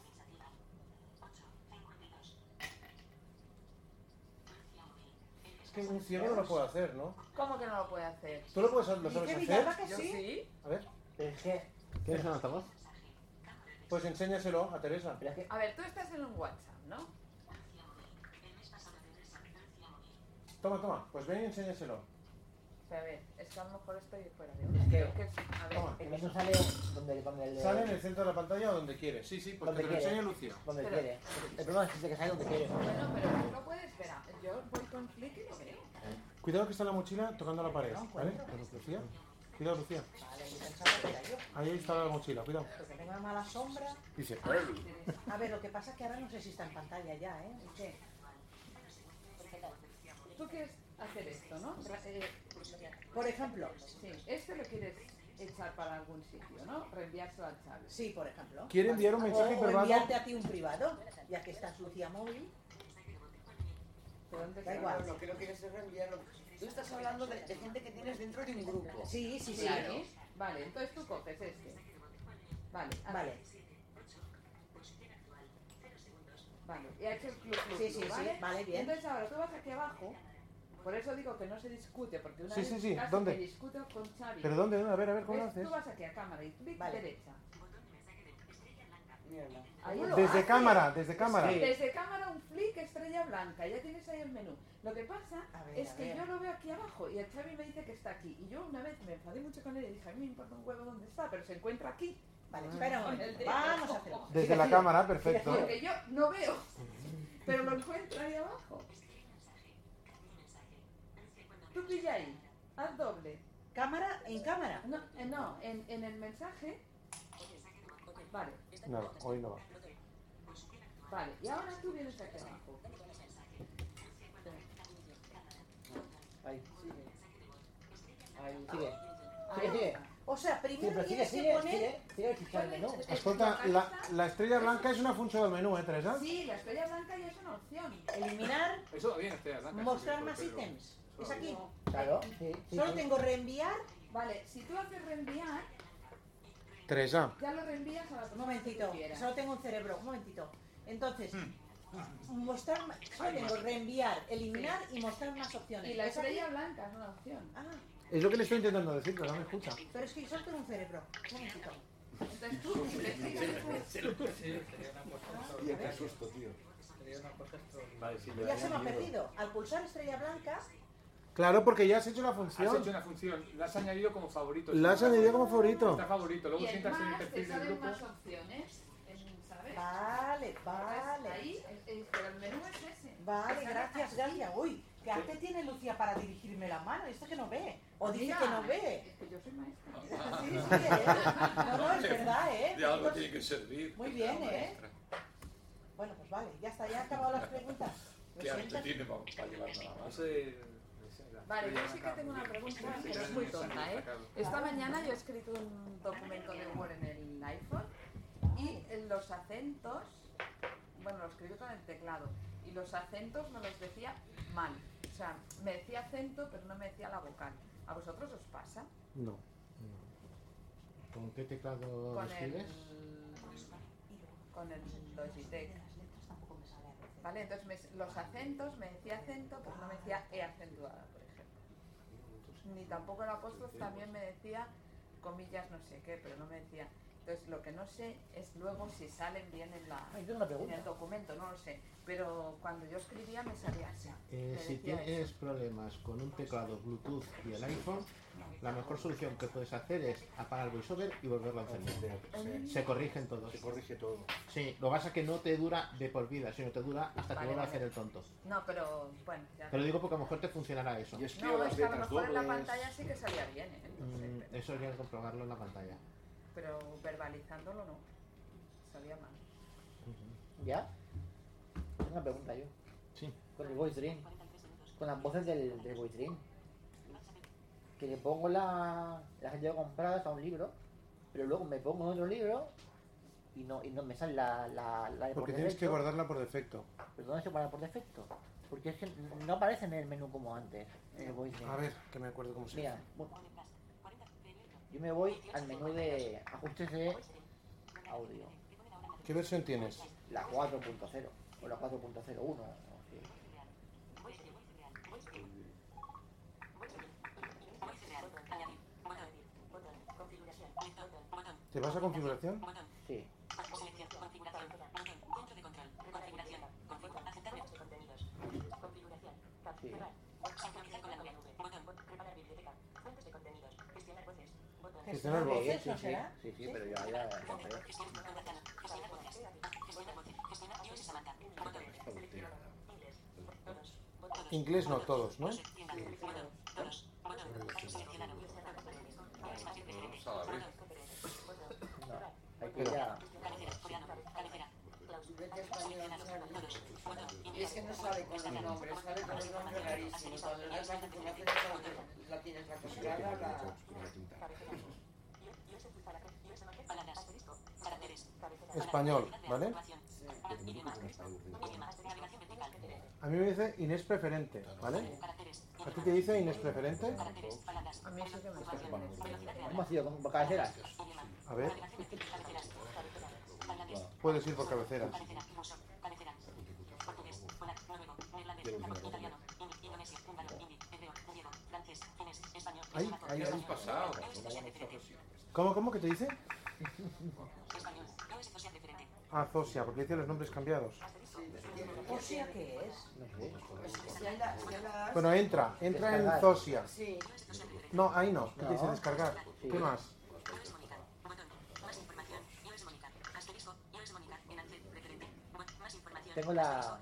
E: Que un ciego no lo puede hacer, ¿no?
C: ¿Cómo que no lo puede hacer?
E: ¿Tú lo, puedes, lo sabes hacer?
C: Yo
U: sí.
E: A ver,
B: es que.
H: ¿Quieres un altavoz?
E: pues enséñaselo a Teresa.
B: Pero es que.
C: A ver, tú estás en un WhatsApp, ¿no?
E: Toma, toma, pues ven y enséñaselo.
C: A ver, es que a lo mejor estoy fuera de
B: Es que-
C: a ver,
E: Toma.
B: El menú sale donde, donde el.
E: Sale en el centro de la pantalla o donde quieres. Sí, sí, pues
B: donde
E: te lo enseña Lucía.
B: Donde
C: Pero-
B: quiere. El problema es que sale donde quiere.
C: Bueno, pero tú lo puedes ver. Yo voy con clic y lo veo.
E: Cuidado que está la mochila tocando la pared,
U: No
E: ¿vale? Lucía. Cuidado, Lucía.
U: Vale, yo pensaba que era yo.
E: Ahí está la mochila, cuidado.
U: Porque tengo una mala sombra.
E: Dice,
U: A ver, lo que pasa es que ahora no sé si está en pantalla ya, ¿eh? ¿Y qué?
C: Tú quieres hacer esto, ¿no? Eh,
U: Por ejemplo.
C: sí, esto lo quieres echar para algún sitio, ¿no? Reenviárselo al Xavi.
U: Sí, por ejemplo.
E: ¿Quiere enviar un mensaje
U: o, o
E: privado?
U: enviarte a ti un privado, ya que estás Lucía móvil.
C: ¿De dónde
U: Da igual.
I: Lo que no quieres es reenviarlo. Tú estás hablando de, de gente que tienes dentro de un grupo.
U: Sí, sí, sí.
C: Claro. Vale, entonces tú coges este. Vale, haz-
U: Vale.
C: Vale, y ha hecho el club, club,
U: Sí, sí,
C: club,
U: sí, vale, bien.
C: Entonces ahora tú vas aquí abajo, por eso digo que no se discute, porque una
E: Sí,
C: vez
E: sí, sí,
C: casi
E: ¿dónde?
C: que discuto con Xavi.
E: ¿Pero dónde? A ver, a ver, ¿cómo haces?
C: Tú vas aquí a cámara y clic
U: Vale.
C: derecha.
E: Desde cámara, desde cámara.
B: Sí.
C: Desde cámara un flick estrella blanca, ya tienes ahí el menú. Lo que pasa
U: A ver,
C: es que
U: ver.
C: yo lo veo aquí abajo y el Xavi me dice que está aquí. Y yo una vez me enfadé mucho con él y dije, a mí me importa un huevo dónde está, pero se encuentra aquí.
U: Vale, espera un momento.
C: dedo.
U: Vamos a hacerlo.
E: Desde la cámara, perfecto.
C: Porque yo no veo, pero lo encuentro ahí abajo. Tú pilla ahí, haz doble.
U: ¿Cámara? ¿En cámara?
C: No, eh, no en, en el mensaje. Vale,
E: Nada, hoy no va.
C: vale. Y ahora tú vienes aquí abajo.
B: Ahí.
I: Ahí.
B: Sigue.
C: Ahí
B: Sigue, sigue.
U: O sea,
B: Sí,
U: primero
B: pero sigue,
U: tienes que
B: sigue,
U: poner...
B: sigue. Sigue menú.
E: Escolta, la, la estrella blanca es una función del menú, ¿eh, Teresa?
C: Sí, la estrella blanca ya es una opción.
U: Eliminar,
D: Eso va bien, Estrella Blanca.
U: mostrar
D: sí,
U: más ítems. Es aquí.
B: Claro, sí. sí,
U: Solo
B: sí.
U: tengo reenviar.
C: Vale, si tú haces reenviar,
E: Teresa,
C: ya lo reenvías a la
U: Un momentito. Solo tengo un cerebro. Un momentito. Entonces,
E: Hmm.
U: mostrar más... Solo tengo reenviar, eliminar y mostrar más opciones.
C: Y la estrella blanca es una opción.
U: Ah,
E: es lo que le estoy intentando decir, pero no me escucha.
U: pero es que solo tengo un cerebro. Un momentito.
C: Entonces tú.
K: Tío, qué susto, tío.
U: Ya se me ha perdido. Al pulsar estrella blanca,
E: Claro, porque ya has hecho la función.
D: Has hecho una función, la has añadido como favorito.
E: La has añadido como favorito.
D: Está favorito, luego sientas
C: en
D: el perfil del grupo.
C: más opciones.
U: Vale, vale.
C: Ahí, el, menú es ese.
U: Vale, gracias, gracias. Uy, ¿qué arte tiene Lucía para dirigirme la mano? Esto que no ve. O dice que no ve.
C: Es que yo soy maestra.
U: sí, sí, ¿eh? No, no, es verdad, ¿eh?
W: De algo tiene que servir.
U: Muy bien, ¿eh? Bueno, pues vale, ya está, ya han acabado las preguntas.
W: ¿Qué
K: arte tiene para llevarme la
D: mano? Pues, eh,
C: Vale, yo sí que tengo una pregunta, pero es muy tonta, ¿eh? Esta mañana yo he escrito un documento de Word en el iPhone y los acentos, bueno, lo escribí con el teclado, y los acentos me los decía mal. O sea, me decía acento, pero no me decía la vocal. ¿A vosotros os pasa?
E: No.
H: ¿Con qué teclado
C: con? El, con el Logitech. Vale, entonces los acentos, me decía acento, pero no me decía E acentuada ni tampoco el apóstol también me decía comillas no sé qué, pero no me decía entonces, lo que no sé es luego si salen bien en, la, el documento, no lo sé. Pero cuando yo escribía me salía así.
H: Eh, si tienes problemas con un teclado Bluetooth y el iPhone, la mejor solución que puedes hacer es apagar el voiceover y volverlo a encender.
K: Pues, eh,
H: se corrigen todos.
K: Se corrige todo.
H: Sí, lo que pasa es que no te dura de por vida, sino te dura hasta que vuelva a hacer el tonto.
C: No, pero bueno. Ya.
H: Te lo digo porque a lo mejor te funcionará eso.
C: No, es que a lo mejor en la pantalla sí que salía bien. ¿eh?
H: Mm, eso hay comprobarlo en la pantalla
C: pero verbalizándolo no. Sabía mal.
B: ¿Ya? Tengo una pregunta yo.
H: Sí.
B: Con el voice dream. Con las voces del, del voice dream. Que le pongo la, las llevo compradas a un libro, pero luego me pongo en otro libro y no, y no me sale la, la, la
E: Porque tienes que guardarla por defecto.
B: ¿Pero dónde se guarda por defecto? Porque es que no aparece en el menú como antes. En el voice dream.
E: A ver, que me acuerdo cómo se
B: Mira, yo me voy al menú de ajustes de audio.
E: ¿Qué versión tienes?
B: La 4.0 o la 4.01.
E: ¿Te vas a configuración?
B: Sí.
G: Configuración. Gestionar ¿no?
B: Sí, sí, pero
G: yo ahí la compré. Inglés
E: no, todos, ¿no?
I: Es que no sale con los nombres, sale con la tienes la
E: español, ¿vale? A mí me dice Inés preferente, ¿vale? ¿A ti te dice Inés preferente?
C: A mí eso que me
B: dice. Cabeceras.
E: A ver. Puedes ir por cabeceras. ¿Cómo, cómo que te dice? Ah, Zosia, porque dice los nombres cambiados.
U: ¿O qué es?
E: Bueno, entra, entra en Zosia. No, ahí no, ¿qué no. dice descargar? ¿Qué más?
B: Tengo la,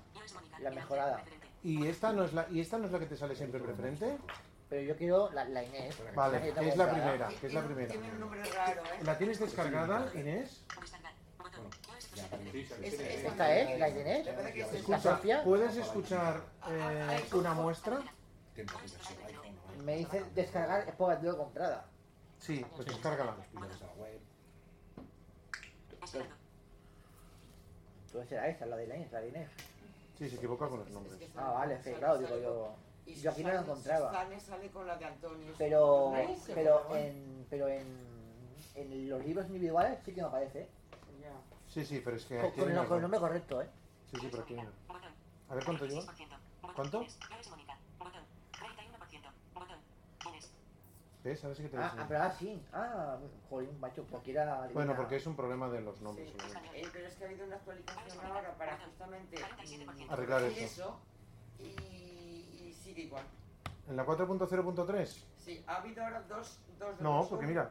B: la mejorada.
E: ¿Y esta, no es la, ¿Y esta no es la que te sale siempre preferente?
B: Pero yo quiero la, Inés.
E: Vale, es la primera, que es la primera. ¿La tienes descargada, Inés?
B: ¿Esta es? ¿La Inés?
E: ¿Puedes escuchar eh, una muestra?
B: Me dice descargar, es por luego comprada.
E: Sí, pues descárgala.
B: Pues será esta, la de la Inés, la de Inés.
E: Sí, se equivoca con los nombres.
B: Ah, vale, es claro, digo yo. Yo aquí no la encontraba. Pero, pero en, pero en, en los libros individuales sí que me aparece.
E: Sí, sí, pero es que.
B: Con, con,
E: no,
B: con el nombre correcto, ¿eh?
E: Sí, sí, pero aquí no. A ver cuánto lleva. ¿Cuánto? ¿Ves? A ver si que te
B: ah, ah, ah, sí. Ah, pues, jolín, macho, cualquiera. Adivina.
E: Bueno, porque es un problema de los nombres. Sí.
I: Eh, pero es que ha habido una actualización ahora para justamente
E: arreglar
I: eso.
E: eso.
I: Y, y sigue igual.
E: ¿En la 4.0.3?
I: Sí, ha habido ahora dos... dos
E: no, porque mira...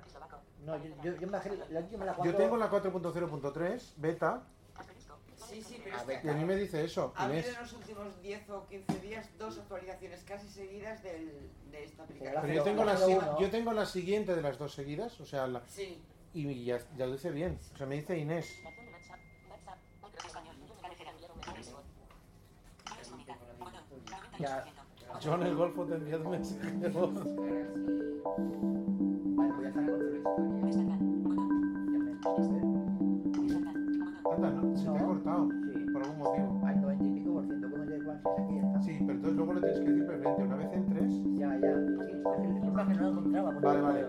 B: No, yo, yo, yo, me bajé la última la
E: 4...
B: Yo
E: tengo la 4.0.3, beta...
I: Sí, sí, pero
B: ah,
I: es que,
E: y a mí me dice eso.
I: Ha habido en los últimos 10 o 15 días dos actualizaciones casi seguidas del, de esta aplicación.
E: Pero yo, tengo la, yo tengo la siguiente de las dos seguidas, o sea, la,
I: sí.
E: y ya, ya lo dice bien. O sea, me dice Inés.
B: Ya.
E: John el Golfo te un mensaje de voz. Anda, no, se te ha cortado. Por algún motivo.
B: Al 90 y pico por ciento, ¿cómo te igual si aquí está?
E: Sí, pero entonces luego lo tienes que decir brevemente. Una vez entres.
B: Ya, ya. Sí, es que el problema es que no lo encontraba. por
E: Vale, vale.